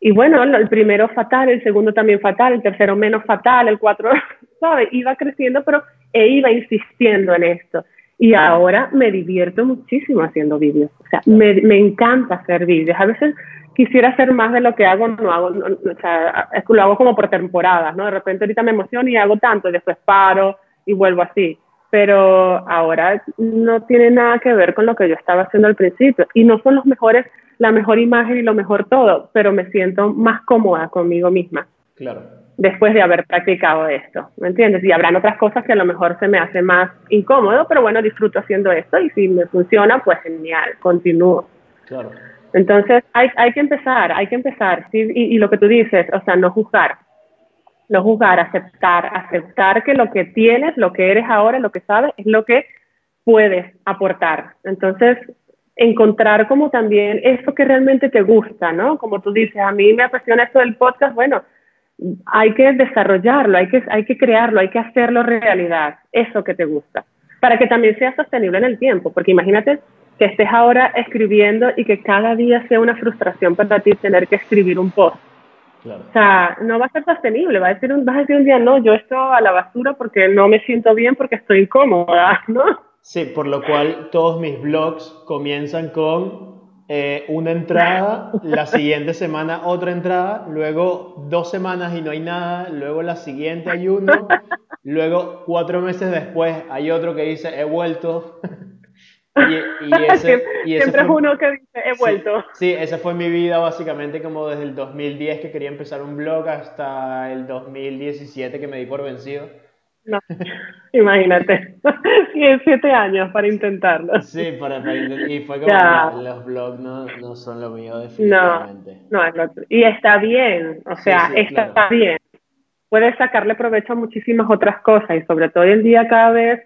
Y bueno, el primero fatal, el segundo también fatal, el tercero menos fatal, el cuatro, ¿sabes? Iba creciendo, pero e iba insistiendo en esto. Y ahora me divierto muchísimo haciendo vídeos. O sea, me, me encanta hacer vídeos. A veces quisiera hacer más de lo que hago, no hago, o sea, es que lo hago como por temporadas, ¿no? De repente ahorita me emociono y hago tanto, y después paro y vuelvo así. Pero ahora no tiene nada que ver con lo que yo estaba haciendo al principio. Y no son los mejores la mejor imagen y lo mejor todo, pero me siento más cómoda conmigo misma.
Claro.
Después de haber practicado esto, ¿me entiendes? Y habrán otras cosas que a lo mejor se me hace más incómodo, pero bueno, disfruto haciendo esto y si me funciona, pues genial, continúo.
Claro.
Entonces, hay, hay que empezar, hay que empezar. ¿sí? Y, lo que tú dices, o sea, no juzgar, no juzgar, aceptar, aceptar que lo que tienes, lo que eres ahora, lo que sabes, es lo que puedes aportar. Entonces, encontrar como también eso que realmente te gusta, ¿no? Como tú dices, a mí me apasiona esto del podcast, bueno, hay que desarrollarlo, hay que, hay que crearlo, hay que hacerlo realidad, eso que te gusta, para que también sea sostenible en el tiempo, porque imagínate que estés ahora escribiendo y que cada día sea una frustración para ti tener que escribir un post. O sea, no va a ser sostenible, va a decir un, vas a decir un día, no, yo esto a la basura porque no me siento bien porque estoy incómoda, ¿no?
Sí, por lo cual todos mis blogs comienzan con eh, una entrada, la siguiente semana otra entrada, luego dos semanas y no hay nada, luego la siguiente hay uno, luego cuatro meses después hay otro que dice he vuelto.
y, ese, Siempre es uno que dice he vuelto.
Sí, esa fue mi vida básicamente como desde el 2010 que quería empezar un blog hasta el 2017 que me di por vencido.
No, imagínate. siete años para intentarlo.
Sí, para, y fue como los blogs no, no, son lo mío definitivamente.
No, no es lo Y está bien, o sea, está bien. Puedes sacarle provecho a muchísimas otras cosas y sobre todo hoy en día cada vez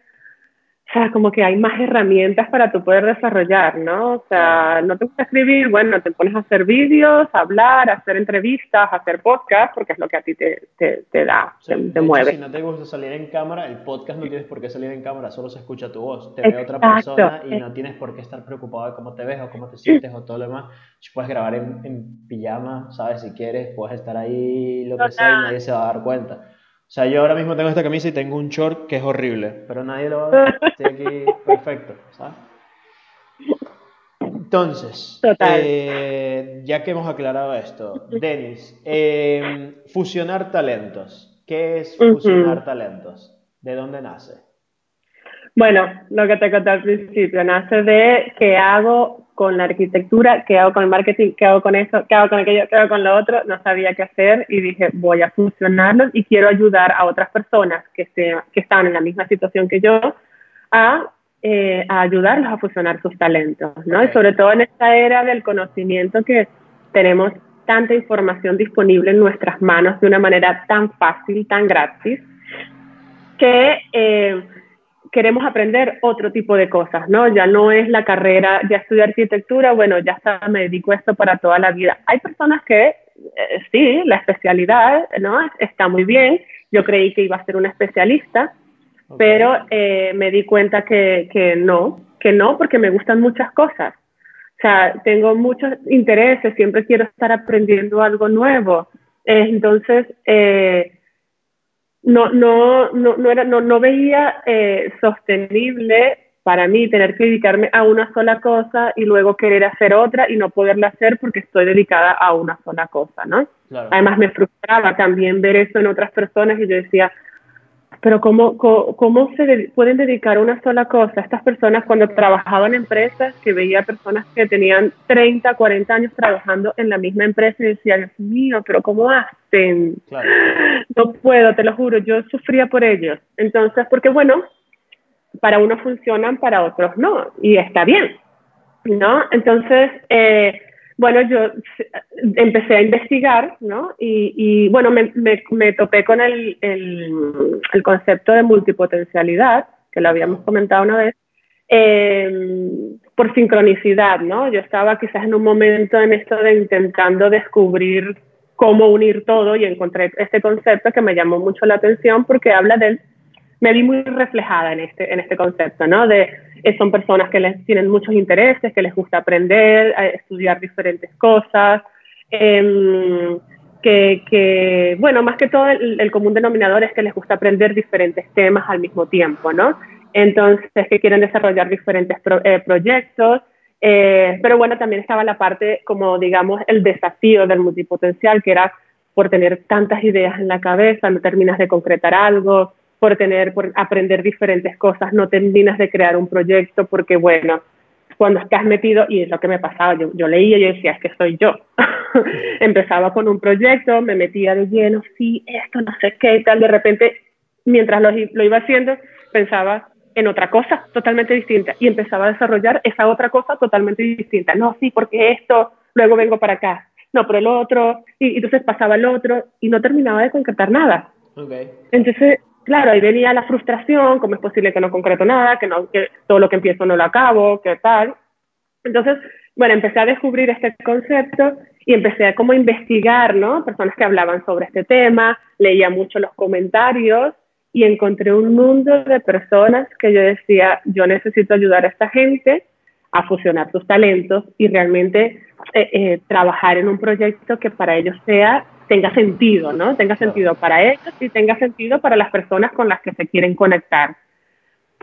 o sea, como que hay más herramientas para tú poder desarrollar, ¿no? O sea, no te gusta escribir, bueno, te pones a hacer vídeos, a hablar, a hacer entrevistas, a hacer podcast, porque es lo que a ti te, te, te da, te, mueve.
si no te gusta salir en cámara, el podcast no tienes por qué salir en cámara, solo se escucha tu voz, te ve otra persona y no tienes por qué estar preocupado de cómo te ves o cómo te sientes o todo lo demás. Puedes grabar en, en pijama, ¿sabes? Si quieres, puedes estar ahí, lo que sea, y nadie se va a dar cuenta. O sea, yo ahora mismo tengo esta camisa y tengo un short que es horrible, pero nadie lo va a ver. Estoy aquí perfecto, ¿sabes? Entonces, eh, ya que hemos aclarado esto, Denis, em, fusionar talentos. ¿Qué es fusionar talentos? ¿De dónde nace?
Bueno, lo que te conté al principio, nace de que hago con la arquitectura, qué hago con el marketing, qué hago con eso, qué hago con aquello, qué hago con lo otro, no sabía qué hacer y dije, voy a fusionarlos y quiero ayudar a otras personas que, se, que están en la misma situación que yo a, eh, a ayudarlos a fusionar sus talentos, ¿no? Y sobre todo en esta era del conocimiento que tenemos tanta información disponible en nuestras manos de una manera tan fácil, tan gratis, que... Eh, queremos aprender otro tipo de cosas, ¿no? Ya no es la carrera, ya estudié arquitectura, bueno, ya está, me dedico a esto para toda la vida. Hay personas que eh, sí, la especialidad, ¿no? Está muy bien. Yo creí que iba a ser una especialista, pero eh, me di cuenta que, que no, que no, porque me gustan muchas cosas. O sea, tengo muchos intereses, siempre quiero estar aprendiendo algo nuevo. Entonces, eh, no, no, no, no, era, no, no veía eh, sostenible para mí tener que dedicarme a una sola cosa y luego querer hacer otra y no poderla hacer porque estoy dedicada a una sola cosa, ¿no? Además me frustraba también ver eso en otras personas y yo decía, pero ¿cómo, cómo, se pueden dedicar a una sola cosa? Estas personas cuando trabajaban en empresas, que veía personas que tenían 30, 40 años trabajando en la misma empresa y decía, Dios mío, pero ¿cómo hacen? No puedo, te lo juro, yo sufría por ellos. Entonces, porque bueno, para unos funcionan, para otros no, y está bien, ¿no? Entonces, eh, bueno, yo empecé a investigar, ¿no? Y, bueno, me, me, topé con el, el, concepto de multipotencialidad, que lo habíamos comentado una vez, em, por sincronicidad, ¿no? Yo estaba quizás en un momento en esto de intentando descubrir cómo unir todo y encontré este concepto que me llamó mucho la atención porque habla del me vi muy reflejada en este, en este concepto, ¿no? De eh, son personas que les tienen muchos intereses, que les gusta aprender, estudiar diferentes cosas, em, que, que, bueno, más que todo el, común denominador es que les gusta aprender diferentes temas al mismo tiempo, ¿no? Entonces, que quieren desarrollar diferentes eh, proyectos, eh, pero bueno, también estaba la parte, como digamos, el desafío del multipotencial, que era por tener tantas ideas en la cabeza, no terminas de concretar algo, por tener, por aprender diferentes cosas, no terminas de crear un proyecto porque, bueno, cuando estás metido, y es lo que me pasaba, yo, yo leía y yo decía, es que soy yo. Empezaba con un proyecto, me metía de lleno, sí, esto, no sé qué y tal, de repente, mientras lo, lo iba haciendo, pensaba en otra cosa totalmente distinta y empezaba a desarrollar esa otra cosa totalmente distinta. No, sí, porque esto, luego vengo para acá, no, pero el otro, y, entonces pasaba el otro y no terminaba de concretar nada. Okay. Entonces claro, ahí venía la frustración, cómo es posible que no concreto nada, que, todo lo que empiezo no lo acabo, que tal. Entonces, bueno, empecé a descubrir este concepto y empecé a como investigar, ¿no? Personas que hablaban sobre este tema, leía mucho los comentarios y encontré un mundo de personas que yo decía, yo necesito ayudar a esta gente a fusionar sus talentos y realmente eh, eh, trabajar en un proyecto que para ellos sea tenga sentido, ¿no? Tenga sentido para ellos y tenga sentido para las personas con las que se quieren conectar.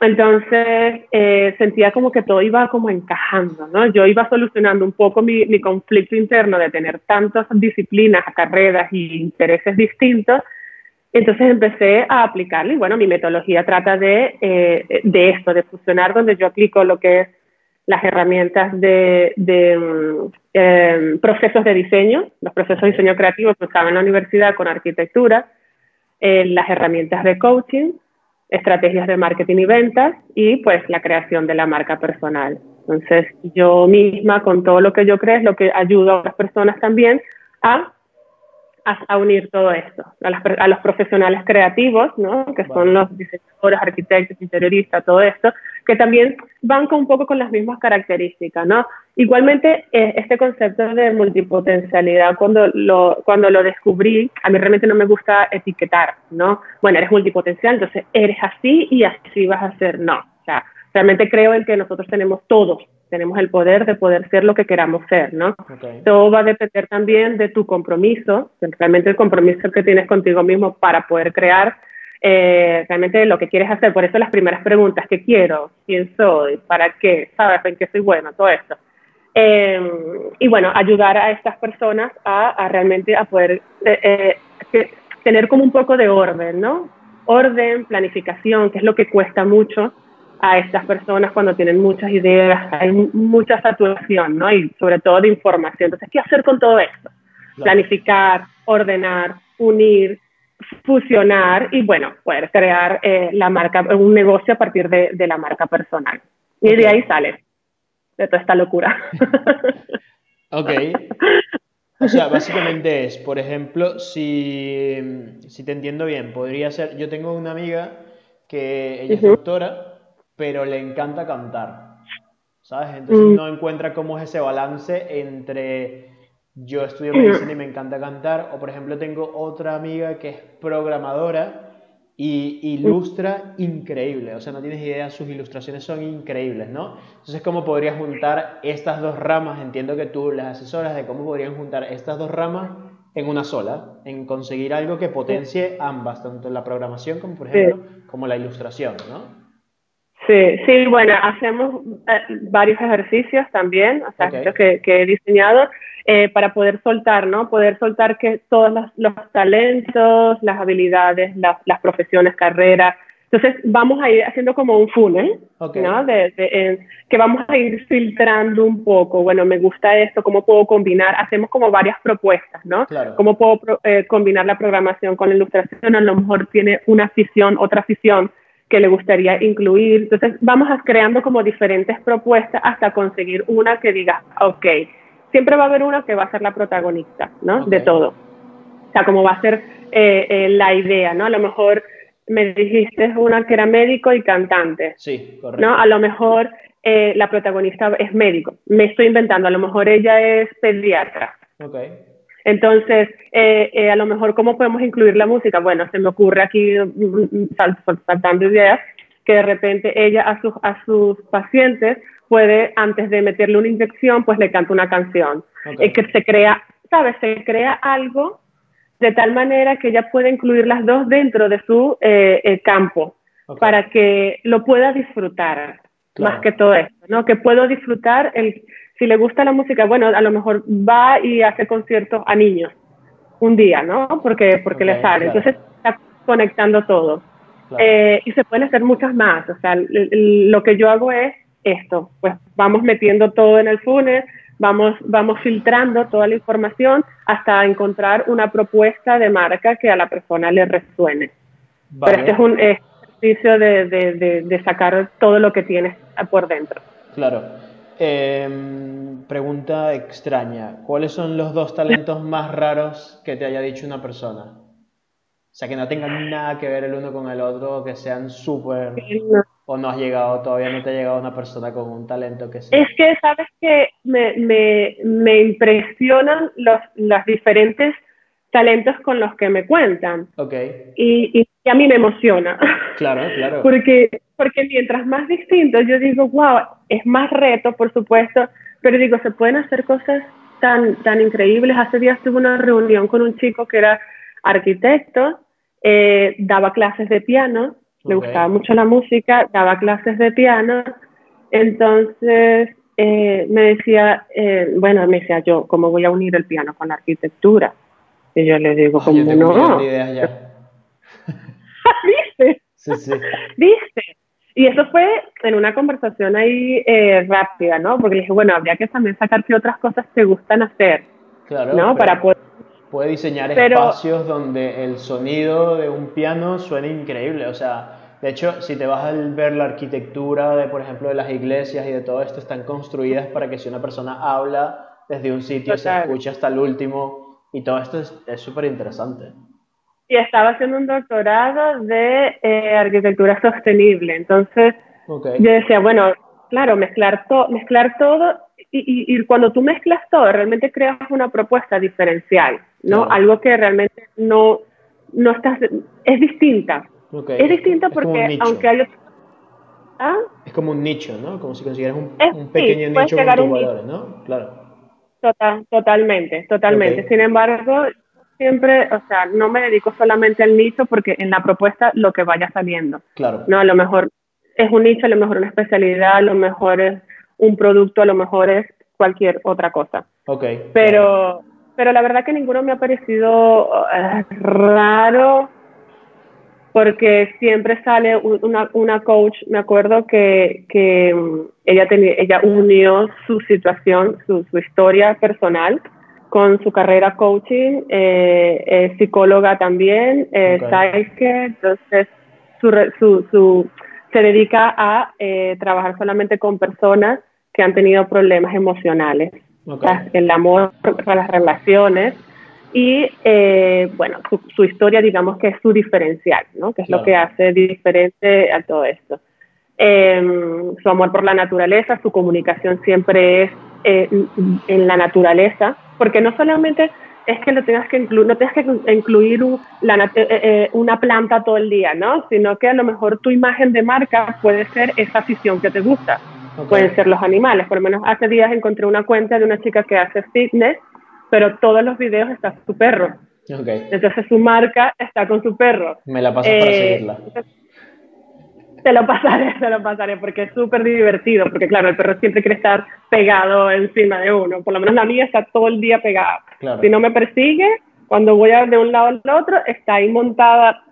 Entonces eh, sentía como que todo iba como encajando, ¿no? Yo iba solucionando un poco mi, mi conflicto interno de tener tantas disciplinas, carreras y intereses distintos. Entonces empecé a aplicarlo y bueno, mi metodología trata de, eh, de esto, de fusionar donde yo aplico lo que es las herramientas de, mm, em, procesos de diseño, los procesos de diseño creativo que usaba en la universidad con arquitectura, eh, las herramientas de coaching, estrategias de marketing y ventas y pues la creación de la marca personal. Entonces yo misma con todo lo que yo creo es lo que ayuda a otras personas también a a, unir todo esto, a, los profesionales creativos, ¿no? que son los diseñadores, arquitectos, interioristas, todo esto, que también van con un poco con las mismas características. ¿no? Igualmente, eh, este concepto de multipotencialidad, cuando lo, cuando lo descubrí, a mí realmente no me gusta etiquetar, ¿no? Bueno, eres multipotencial, entonces eres así y así vas a ser. No, o sea, realmente creo en que nosotros tenemos todos tenemos el poder de poder ser lo que queramos ser, ¿no? Todo va a depender también de tu compromiso, realmente el compromiso que tienes contigo mismo para poder crear eh, realmente lo que quieres hacer. Por eso las primeras preguntas, ¿qué quiero? ¿Quién soy? ¿Para qué? ¿Sabes en qué soy bueno? Todo esto. Em, y bueno, ayudar a estas personas a, realmente a poder eh, eh, tener como un poco de orden, ¿no? Orden, planificación, que es lo que cuesta mucho a estas personas cuando tienen muchas ideas, hay mucha saturación, ¿no? Y sobre todo de información. Entonces, ¿qué hacer con todo esto? Planificar, ordenar, unir, fusionar y, bueno, poder crear eh, la marca, un negocio a partir de, de la marca personal. Y de ahí sale, de toda esta locura.
ok. O sea, básicamente es, por ejemplo, si, si te entiendo bien, podría ser, yo tengo una amiga que ella es doctora pero le encanta cantar, ¿sabes? Entonces mm. no encuentra cómo es ese balance entre yo estudio medicina y me encanta cantar, o por ejemplo tengo otra amiga que es programadora y ilustra increíble, o sea, no tienes idea, sus ilustraciones son increíbles, ¿no? Entonces, ¿cómo podrías juntar estas dos ramas? Entiendo que tú las asesoras de cómo podrían juntar estas dos ramas en una sola, en conseguir algo que potencie ambas, tanto la programación como, por ejemplo, como la ilustración, ¿no?
Sí, sí, bueno, hacemos eh, varios ejercicios también, o sea, que, que, he diseñado eh, para poder soltar, ¿no? Poder soltar que todos los, talentos, las habilidades, las profesiones, carreras. Entonces, vamos a ir haciendo como un funnel, ¿no? De, que vamos a ir filtrando un poco. Bueno, me gusta esto, ¿cómo puedo combinar? Hacemos como varias propuestas, ¿no? Claro. ¿Cómo puedo eh, combinar la programación con la ilustración? A lo mejor tiene una afición, otra afición que le gustaría incluir. Entonces, vamos creando como diferentes propuestas hasta conseguir una que diga, ok, siempre va a haber una que va a ser la protagonista, ¿no? De todo. O sea, como va a ser eh, eh, la idea, ¿no? A lo mejor me dijiste una que era médico y cantante.
Sí, correcto.
¿no? A lo mejor eh, la protagonista es médico. Me estoy inventando, a lo mejor ella es pediatra. Okay. Entonces, eh, eh, a lo mejor, ¿cómo podemos incluir la música? Bueno, se me ocurre aquí, mm, mm, saltando ideas, que de repente ella a sus, a sus pacientes puede, antes de meterle una inyección, pues le canta una canción. Okay. que se crea, ¿sabes? Se crea algo de tal manera que ella puede incluir las dos dentro de su eh, campo para que lo pueda disfrutar, más que todo esto, ¿no? Que puedo disfrutar el si le gusta la música, bueno, a lo mejor va y hace conciertos a niños un día, ¿no? Porque, porque le sale. Entonces está conectando todo. Eh, y se pueden hacer muchas más. O sea, lo que yo hago es esto, pues vamos metiendo todo en el funnel, vamos, vamos filtrando toda la información hasta encontrar una propuesta de marca que a la persona le resuene. Pero este es un ejercicio de, de, de sacar todo lo que tienes por dentro.
Claro. Em, pregunta extraña. ¿Cuáles son los dos talentos más raros que te haya dicho una persona? O sea, que no tengan nada que ver el uno con el otro, que sean súper... ¿O no has llegado, todavía no te ha llegado una persona con un talento que sea?
Es que, ¿sabes que me, me, me, impresionan los, los diferentes talentos con los que me cuentan.
Ok.
Y, y a mí me emociona.
Claro, claro.
porque, porque mientras más distintos, yo digo, wow, es más reto, por supuesto, pero digo, se pueden hacer cosas tan, tan increíbles. Hace días tuve una reunión con un chico que era arquitecto, eh, daba clases de piano, le gustaba mucho la música, daba clases de piano, entonces eh, me decía, eh, bueno, me decía yo, ¿cómo voy a unir el piano con la arquitectura? Y yo le digo, ¿cómo no? ¿Viste?
Sí, sí.
¿Viste? Y eso fue en una conversación ahí eh, rápida, ¿no? Porque dije, bueno, habría que también sacar qué otras cosas te gustan hacer.
Claro. ¿no? Para poder... Puede diseñar espacios donde el sonido de un piano suene increíble. O sea, de hecho, si te vas a ver la arquitectura de, por ejemplo, de las iglesias y de todo esto, están construidas para que si una persona habla desde un sitio se escuche hasta el último Y todo esto es súper interesante.
Y estaba haciendo un doctorado de eh, arquitectura sostenible. Entonces, yo decía, bueno, claro, mezclar, to mezclar todo y, y, cuando tú mezclas todo, realmente creas una propuesta diferencial, ¿no? Algo que realmente no, no estás, es distinta. Es distinta porque aunque hay
¿Ah? Es como un nicho, ¿no? Como si consiguieras un, un pequeño nicho con tus valores, ¿no? Claro.
Total, totalmente, totalmente. Sin embargo, siempre, o sea, no me dedico solamente al nicho porque en la propuesta lo que vaya saliendo.
Claro.
No, a lo mejor es un nicho, a lo mejor una especialidad, a lo mejor es un producto, a lo mejor es cualquier otra cosa.
Ok.
Pero, pero la verdad que ninguno me ha parecido eh, raro porque siempre sale una, una coach, me acuerdo que, que mm, ella, tenía, ella unió su situación, su, su historia personal con su carrera coaching, eh, psicóloga también, eh, entonces su, su, su, se dedica a eh, trabajar solamente con personas que han tenido problemas emocionales, el amor, las relaciones y eh, bueno, su, historia digamos que es su diferencial, ¿no? Que es lo que hace diferente a todo esto. Em, su amor por la naturaleza, su comunicación siempre es eh, en la naturaleza, porque no solamente es que lo tengas que incluir, no tengas que incluir eh, una planta todo el día, ¿no? Sino que a lo mejor tu imagen de marca puede ser esa afición que te gusta. Pueden ser los animales. Por lo menos hace días encontré una cuenta de una chica que hace fitness pero todos los videos está su perro. Entonces su marca está con su perro.
Me la paso para eh, seguirla.
Te lo pasaré, te lo pasaré, porque es súper divertido, porque claro, el perro siempre quiere estar pegado encima de uno, por lo menos la mía está todo el día pegada. Si no me persigue, cuando voy de un lado al otro, está ahí montada.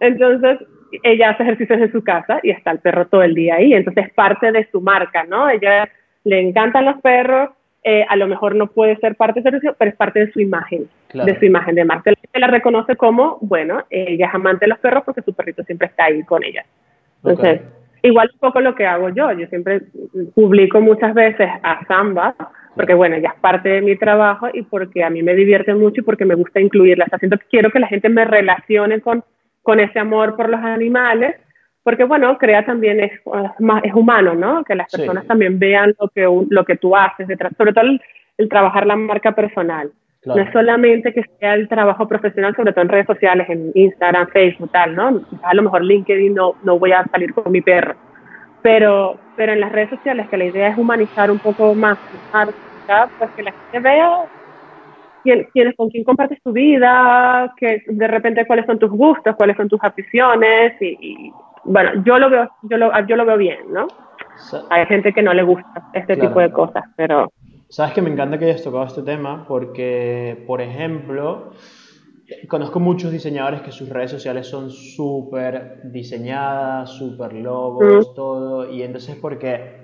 Entonces, ella hace ejercicios en su casa y está el perro todo el día ahí, entonces es parte de su marca, ¿no? Ella le encantan los perros, eh, a lo mejor no puede ser parte de su servicio, pero es parte de su imagen, de su imagen de marca. Se la reconoce como, bueno, ella es amante de los perros porque su perrito siempre está ahí con ella. Entonces, igual un poco lo que hago yo, yo siempre publico muchas veces a Samba, porque bueno, ella es parte de mi trabajo y porque a mí me divierte mucho y porque me gusta incluirla. Haciendo que quiero que la gente me relacione con, con ese amor por los animales porque bueno, crea también es, es humano, ¿no? Que las personas también vean lo que, lo que tú haces, sobre todo el, trabajar la marca personal. No es solamente que sea el trabajo profesional, sobre todo en redes sociales, en Instagram, Facebook, tal, ¿no? A lo mejor LinkedIn no, no voy a salir con mi perro. Pero, pero en las redes sociales, que la idea es humanizar un poco más, pues que la gente vea quién, quién, con quién compartes tu vida, que de repente cuáles son tus gustos, cuáles son tus aficiones y bueno, yo lo veo, yo lo, yo lo veo bien, ¿no? Hay gente que no le gusta este tipo de cosas, pero...
Sabes que me encanta que hayas tocado este tema porque, por ejemplo, conozco muchos diseñadores que sus redes sociales son súper diseñadas, súper logos, todo, y entonces porque,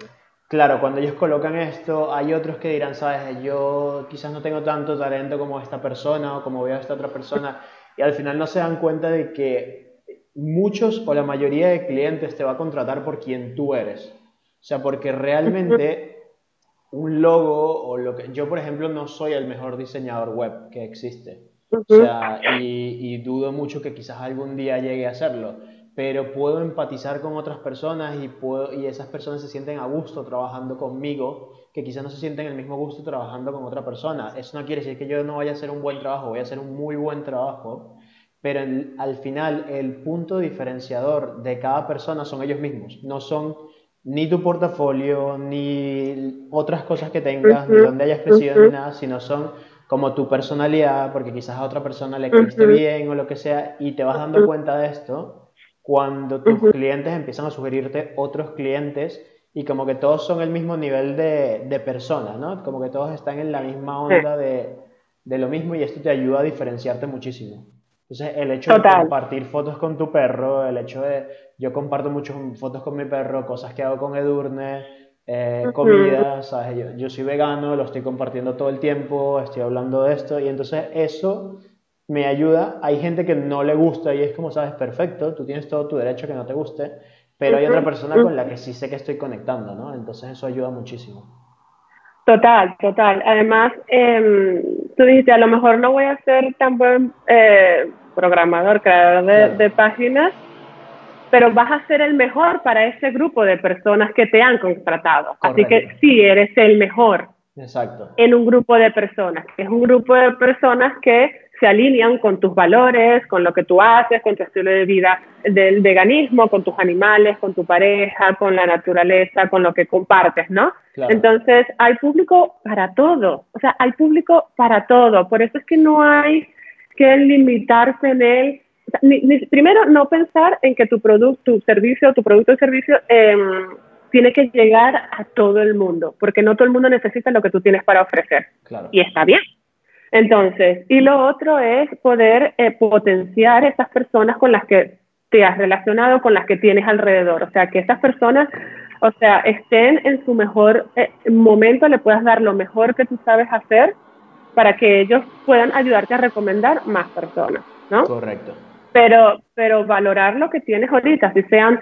claro, cuando ellos colocan esto, hay otros que dirán, sabes, yo quizás no tengo tanto talento como esta persona o como veo a esta otra persona, y al final no se dan cuenta de que muchos o la mayoría de clientes te va a contratar por quien tú eres. O sea, porque realmente un logo o lo que... Yo, por ejemplo, no soy el mejor diseñador web que existe. O sea, y, dudo mucho que quizás algún día llegue a hacerlo. Pero puedo empatizar con otras personas y, puedo, y esas personas se sienten a gusto trabajando conmigo, que quizás no se sienten el mismo gusto trabajando con otra persona. Eso no quiere decir que yo no vaya a hacer un buen trabajo, voy a hacer un muy buen trabajo, pero al final el punto diferenciador de cada persona son ellos mismos, no son ni tu portafolio, ni otras cosas que tengas, ni donde hayas crecido, ni nada, sino son como tu personalidad, porque quizás a otra persona le caíste bien o lo que sea, y te vas dando cuenta de esto cuando tus clientes empiezan a sugerirte otros clientes y como que todos son el mismo nivel de, de persona, ¿no? Como que todos están en la misma onda de, de lo mismo y esto te ayuda a diferenciarte muchísimo. Entonces, el hecho de compartir fotos con tu perro, el hecho de. Yo comparto muchas fotos con mi perro, cosas que hago con Edurne, eh, comida, ¿sabes? Yo, yo, soy vegano, lo estoy compartiendo todo el tiempo, estoy hablando de esto, y entonces eso me ayuda. Hay gente que no le gusta y es como, sabes, perfecto, tú tienes todo tu derecho que no te guste, pero hay otra persona con la que sí sé que estoy conectando, ¿no? Entonces, eso ayuda muchísimo.
Total, total. Además, eh, tú dices, a lo mejor no voy a ser tan buen eh, programador, creador de, páginas, pero vas a ser el mejor para ese grupo de personas que te han contratado. Así que sí, eres el mejor.
Exacto.
En un grupo de personas, es un grupo de personas que se alinean con tus valores, con lo que tú haces, con tu estilo de vida del veganismo, con tus animales, con tu pareja, con la naturaleza, con lo que compartes, ¿no? Entonces, hay público para todo, o sea, hay público para todo, por eso es que no hay que limitarse en él. primero, no pensar en que tu producto, tu servicio, tu producto o servicio em, tiene que llegar a todo el mundo, porque no todo el mundo necesita lo que tú tienes para ofrecer. Y está bien, entonces, y lo otro es poder eh, potenciar esas personas con las que te has relacionado, con las que tienes alrededor. O sea, que esas personas, o sea, estén en su mejor eh, momento, le puedas dar lo mejor que tú sabes hacer para que ellos puedan ayudarte a recomendar más personas, ¿no?
Correcto.
Pero, pero valorar lo que tienes ahorita, si sean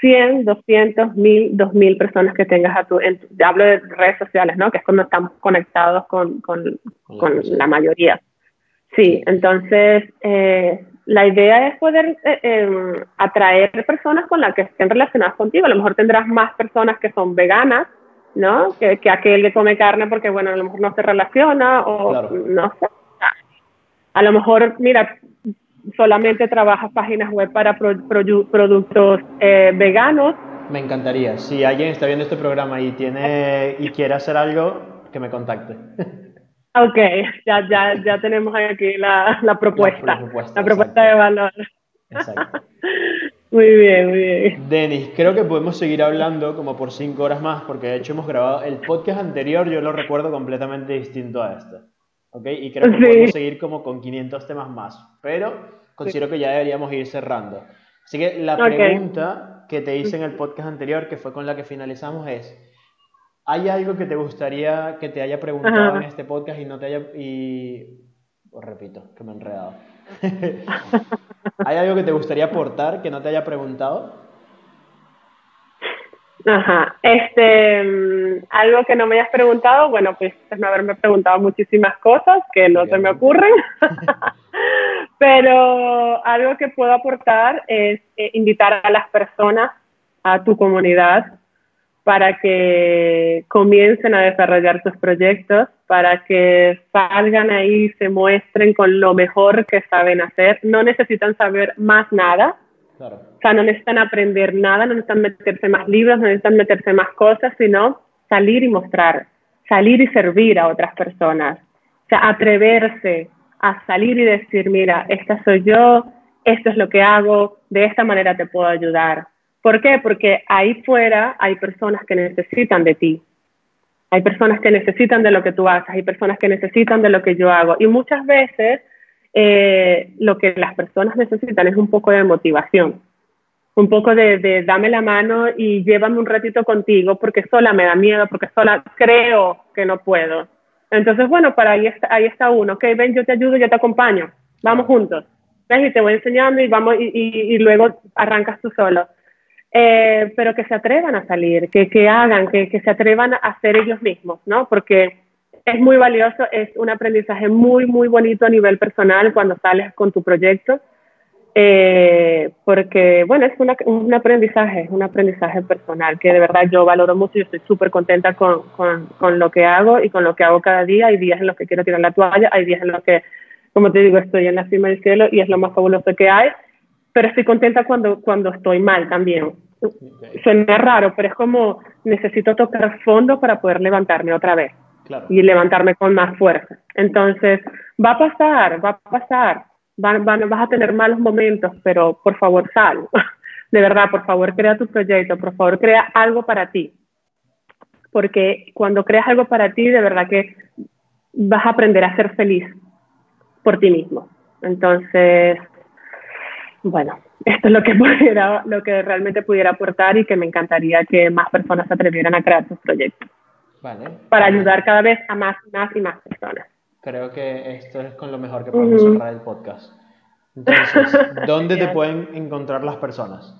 100, 200, 1000, 2000 personas que tengas a tu, en, hablo de redes sociales, ¿no? Que es cuando estamos conectados con, con, con la mayoría. Sí, entonces eh, la idea es poder eh, em, atraer personas con las que estén relacionadas contigo. A lo mejor tendrás más personas que son veganas, ¿no? Que, que aquel que come carne porque, bueno, a lo mejor no se relaciona o no sé. A lo mejor, mira, solamente trabajas páginas web para productos eh, veganos.
Me encantaría. Si alguien está viendo este programa y tiene y quiere hacer algo, que me contacte.
Ok, ya, ya, ya tenemos aquí la, la propuesta. La propuesta, de valor. Exacto. Muy bien, muy bien.
Denis, creo que podemos seguir hablando como por cinco horas más, porque de hecho hemos grabado el podcast anterior, yo lo recuerdo completamente distinto a este. ¿Ok? Y creo que podemos seguir como con 500 temas más. Pero considero que ya deberíamos ir cerrando. Así que la pregunta que te hice en el podcast anterior, que fue con la que finalizamos, es, ¿hay algo que te gustaría que te haya preguntado en este podcast y no te haya... y... Os repito, que me he enredado. ¿Hay algo que te gustaría aportar que no te haya preguntado?
Ajá, este, mm, algo que no me hayas preguntado, bueno, pues es no haberme preguntado muchísimas cosas que no se me ocurren. Pero algo que puedo aportar es eh, invitar a las personas, a tu comunidad, para que comiencen a desarrollar sus proyectos, para que salgan ahí y se muestren con lo mejor que saben hacer. No necesitan saber más nada. O sea, no necesitan aprender nada, no necesitan meterse más libros, no necesitan meterse más cosas, sino salir y mostrar, salir y servir a otras personas. O sea, atreverse, a salir y decir, mira, esta soy yo, esto es lo que hago, de esta manera te puedo ayudar. ¿Por qué? Porque ahí fuera hay personas que necesitan de ti. Hay personas que necesitan de lo que tú haces, hay personas que necesitan de lo que yo hago. Y muchas veces eh, lo que las personas necesitan es un poco de motivación, un poco de, de, dame la mano y llévame un ratito contigo porque sola me da miedo, porque sola creo que no puedo. Entonces, bueno, para ahí está, ahí está uno, ok, ven, yo te ayudo, yo te acompaño, vamos juntos, ves, y te voy enseñando y vamos, y, y, luego arrancas tú solo. Eh, pero que se atrevan a salir, que, que hagan, que, que se atrevan a ser ellos mismos, ¿no? Porque es muy valioso, es un aprendizaje muy, muy bonito a nivel personal cuando sales con tu proyecto eh, porque, bueno, es un aprendizaje, es un aprendizaje personal que de verdad yo valoro mucho y estoy súper contenta con, con, con, lo que hago y con lo que hago cada día. Hay días en los que quiero tirar la toalla, hay días en los que, como te digo, estoy en la cima del cielo y es lo más fabuloso que hay, pero estoy contenta cuando, cuando estoy mal también. Suena raro, pero es como necesito tocar fondo para poder levantarme otra vez y levantarme con más fuerza. Entonces, va a pasar, va a pasar van, vas a tener malos momentos, pero por favor sal. De verdad, por favor crea tu proyecto, por favor crea algo para ti. Porque cuando creas algo para ti, de verdad que vas a aprender a ser feliz por ti mismo. Entonces, bueno, esto es lo que pudiera, lo que realmente pudiera aportar y que me encantaría que más personas se atrevieran a crear sus proyectos. Para ayudar cada vez a más, más y más personas
creo que esto es con lo mejor que podemos cerrar el podcast. Entonces, ¿dónde te pueden encontrar las personas?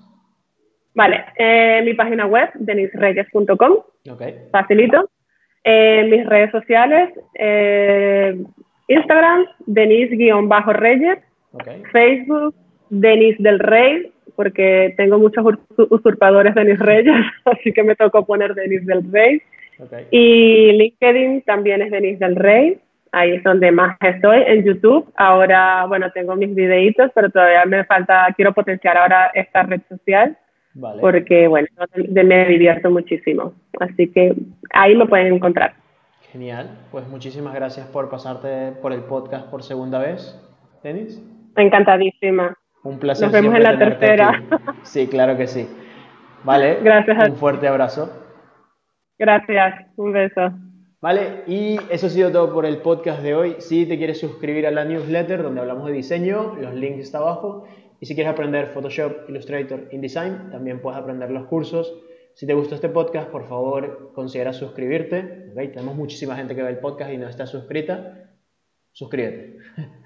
Vale, eh, mi página web, denisreyes.com.
Okay.
Facilito. Eh, mis redes sociales, eh, Instagram, Denise-Reyes. Facebook, Denise del Rey, porque tengo muchos usurpadores Denis Reyes, así que me tocó poner Denis del Rey. Y LinkedIn también es Denis del Rey, ahí es donde más estoy, en YouTube. Ahora, bueno, tengo mis videitos, pero todavía me falta, quiero potenciar ahora esta red social, porque, bueno, me divierto muchísimo. Así que ahí me pueden encontrar.
Genial, pues muchísimas gracias por pasarte por el podcast por segunda vez, Denis.
Encantadísima.
Un placer.
Nos vemos en la tercera.
Sí, claro que sí. Vale.
Gracias.
Un fuerte abrazo.
Gracias. Un beso.
Vale, y eso ha sido todo por el podcast de hoy. Si te quieres suscribir a la newsletter donde hablamos de diseño, los links están abajo. Y si quieres aprender Photoshop, Illustrator, InDesign, también puedes aprender los cursos. Si te gustó este podcast, por favor, considera suscribirte. Tenemos muchísima gente que ve el podcast y no está suscrita. Suscríbete.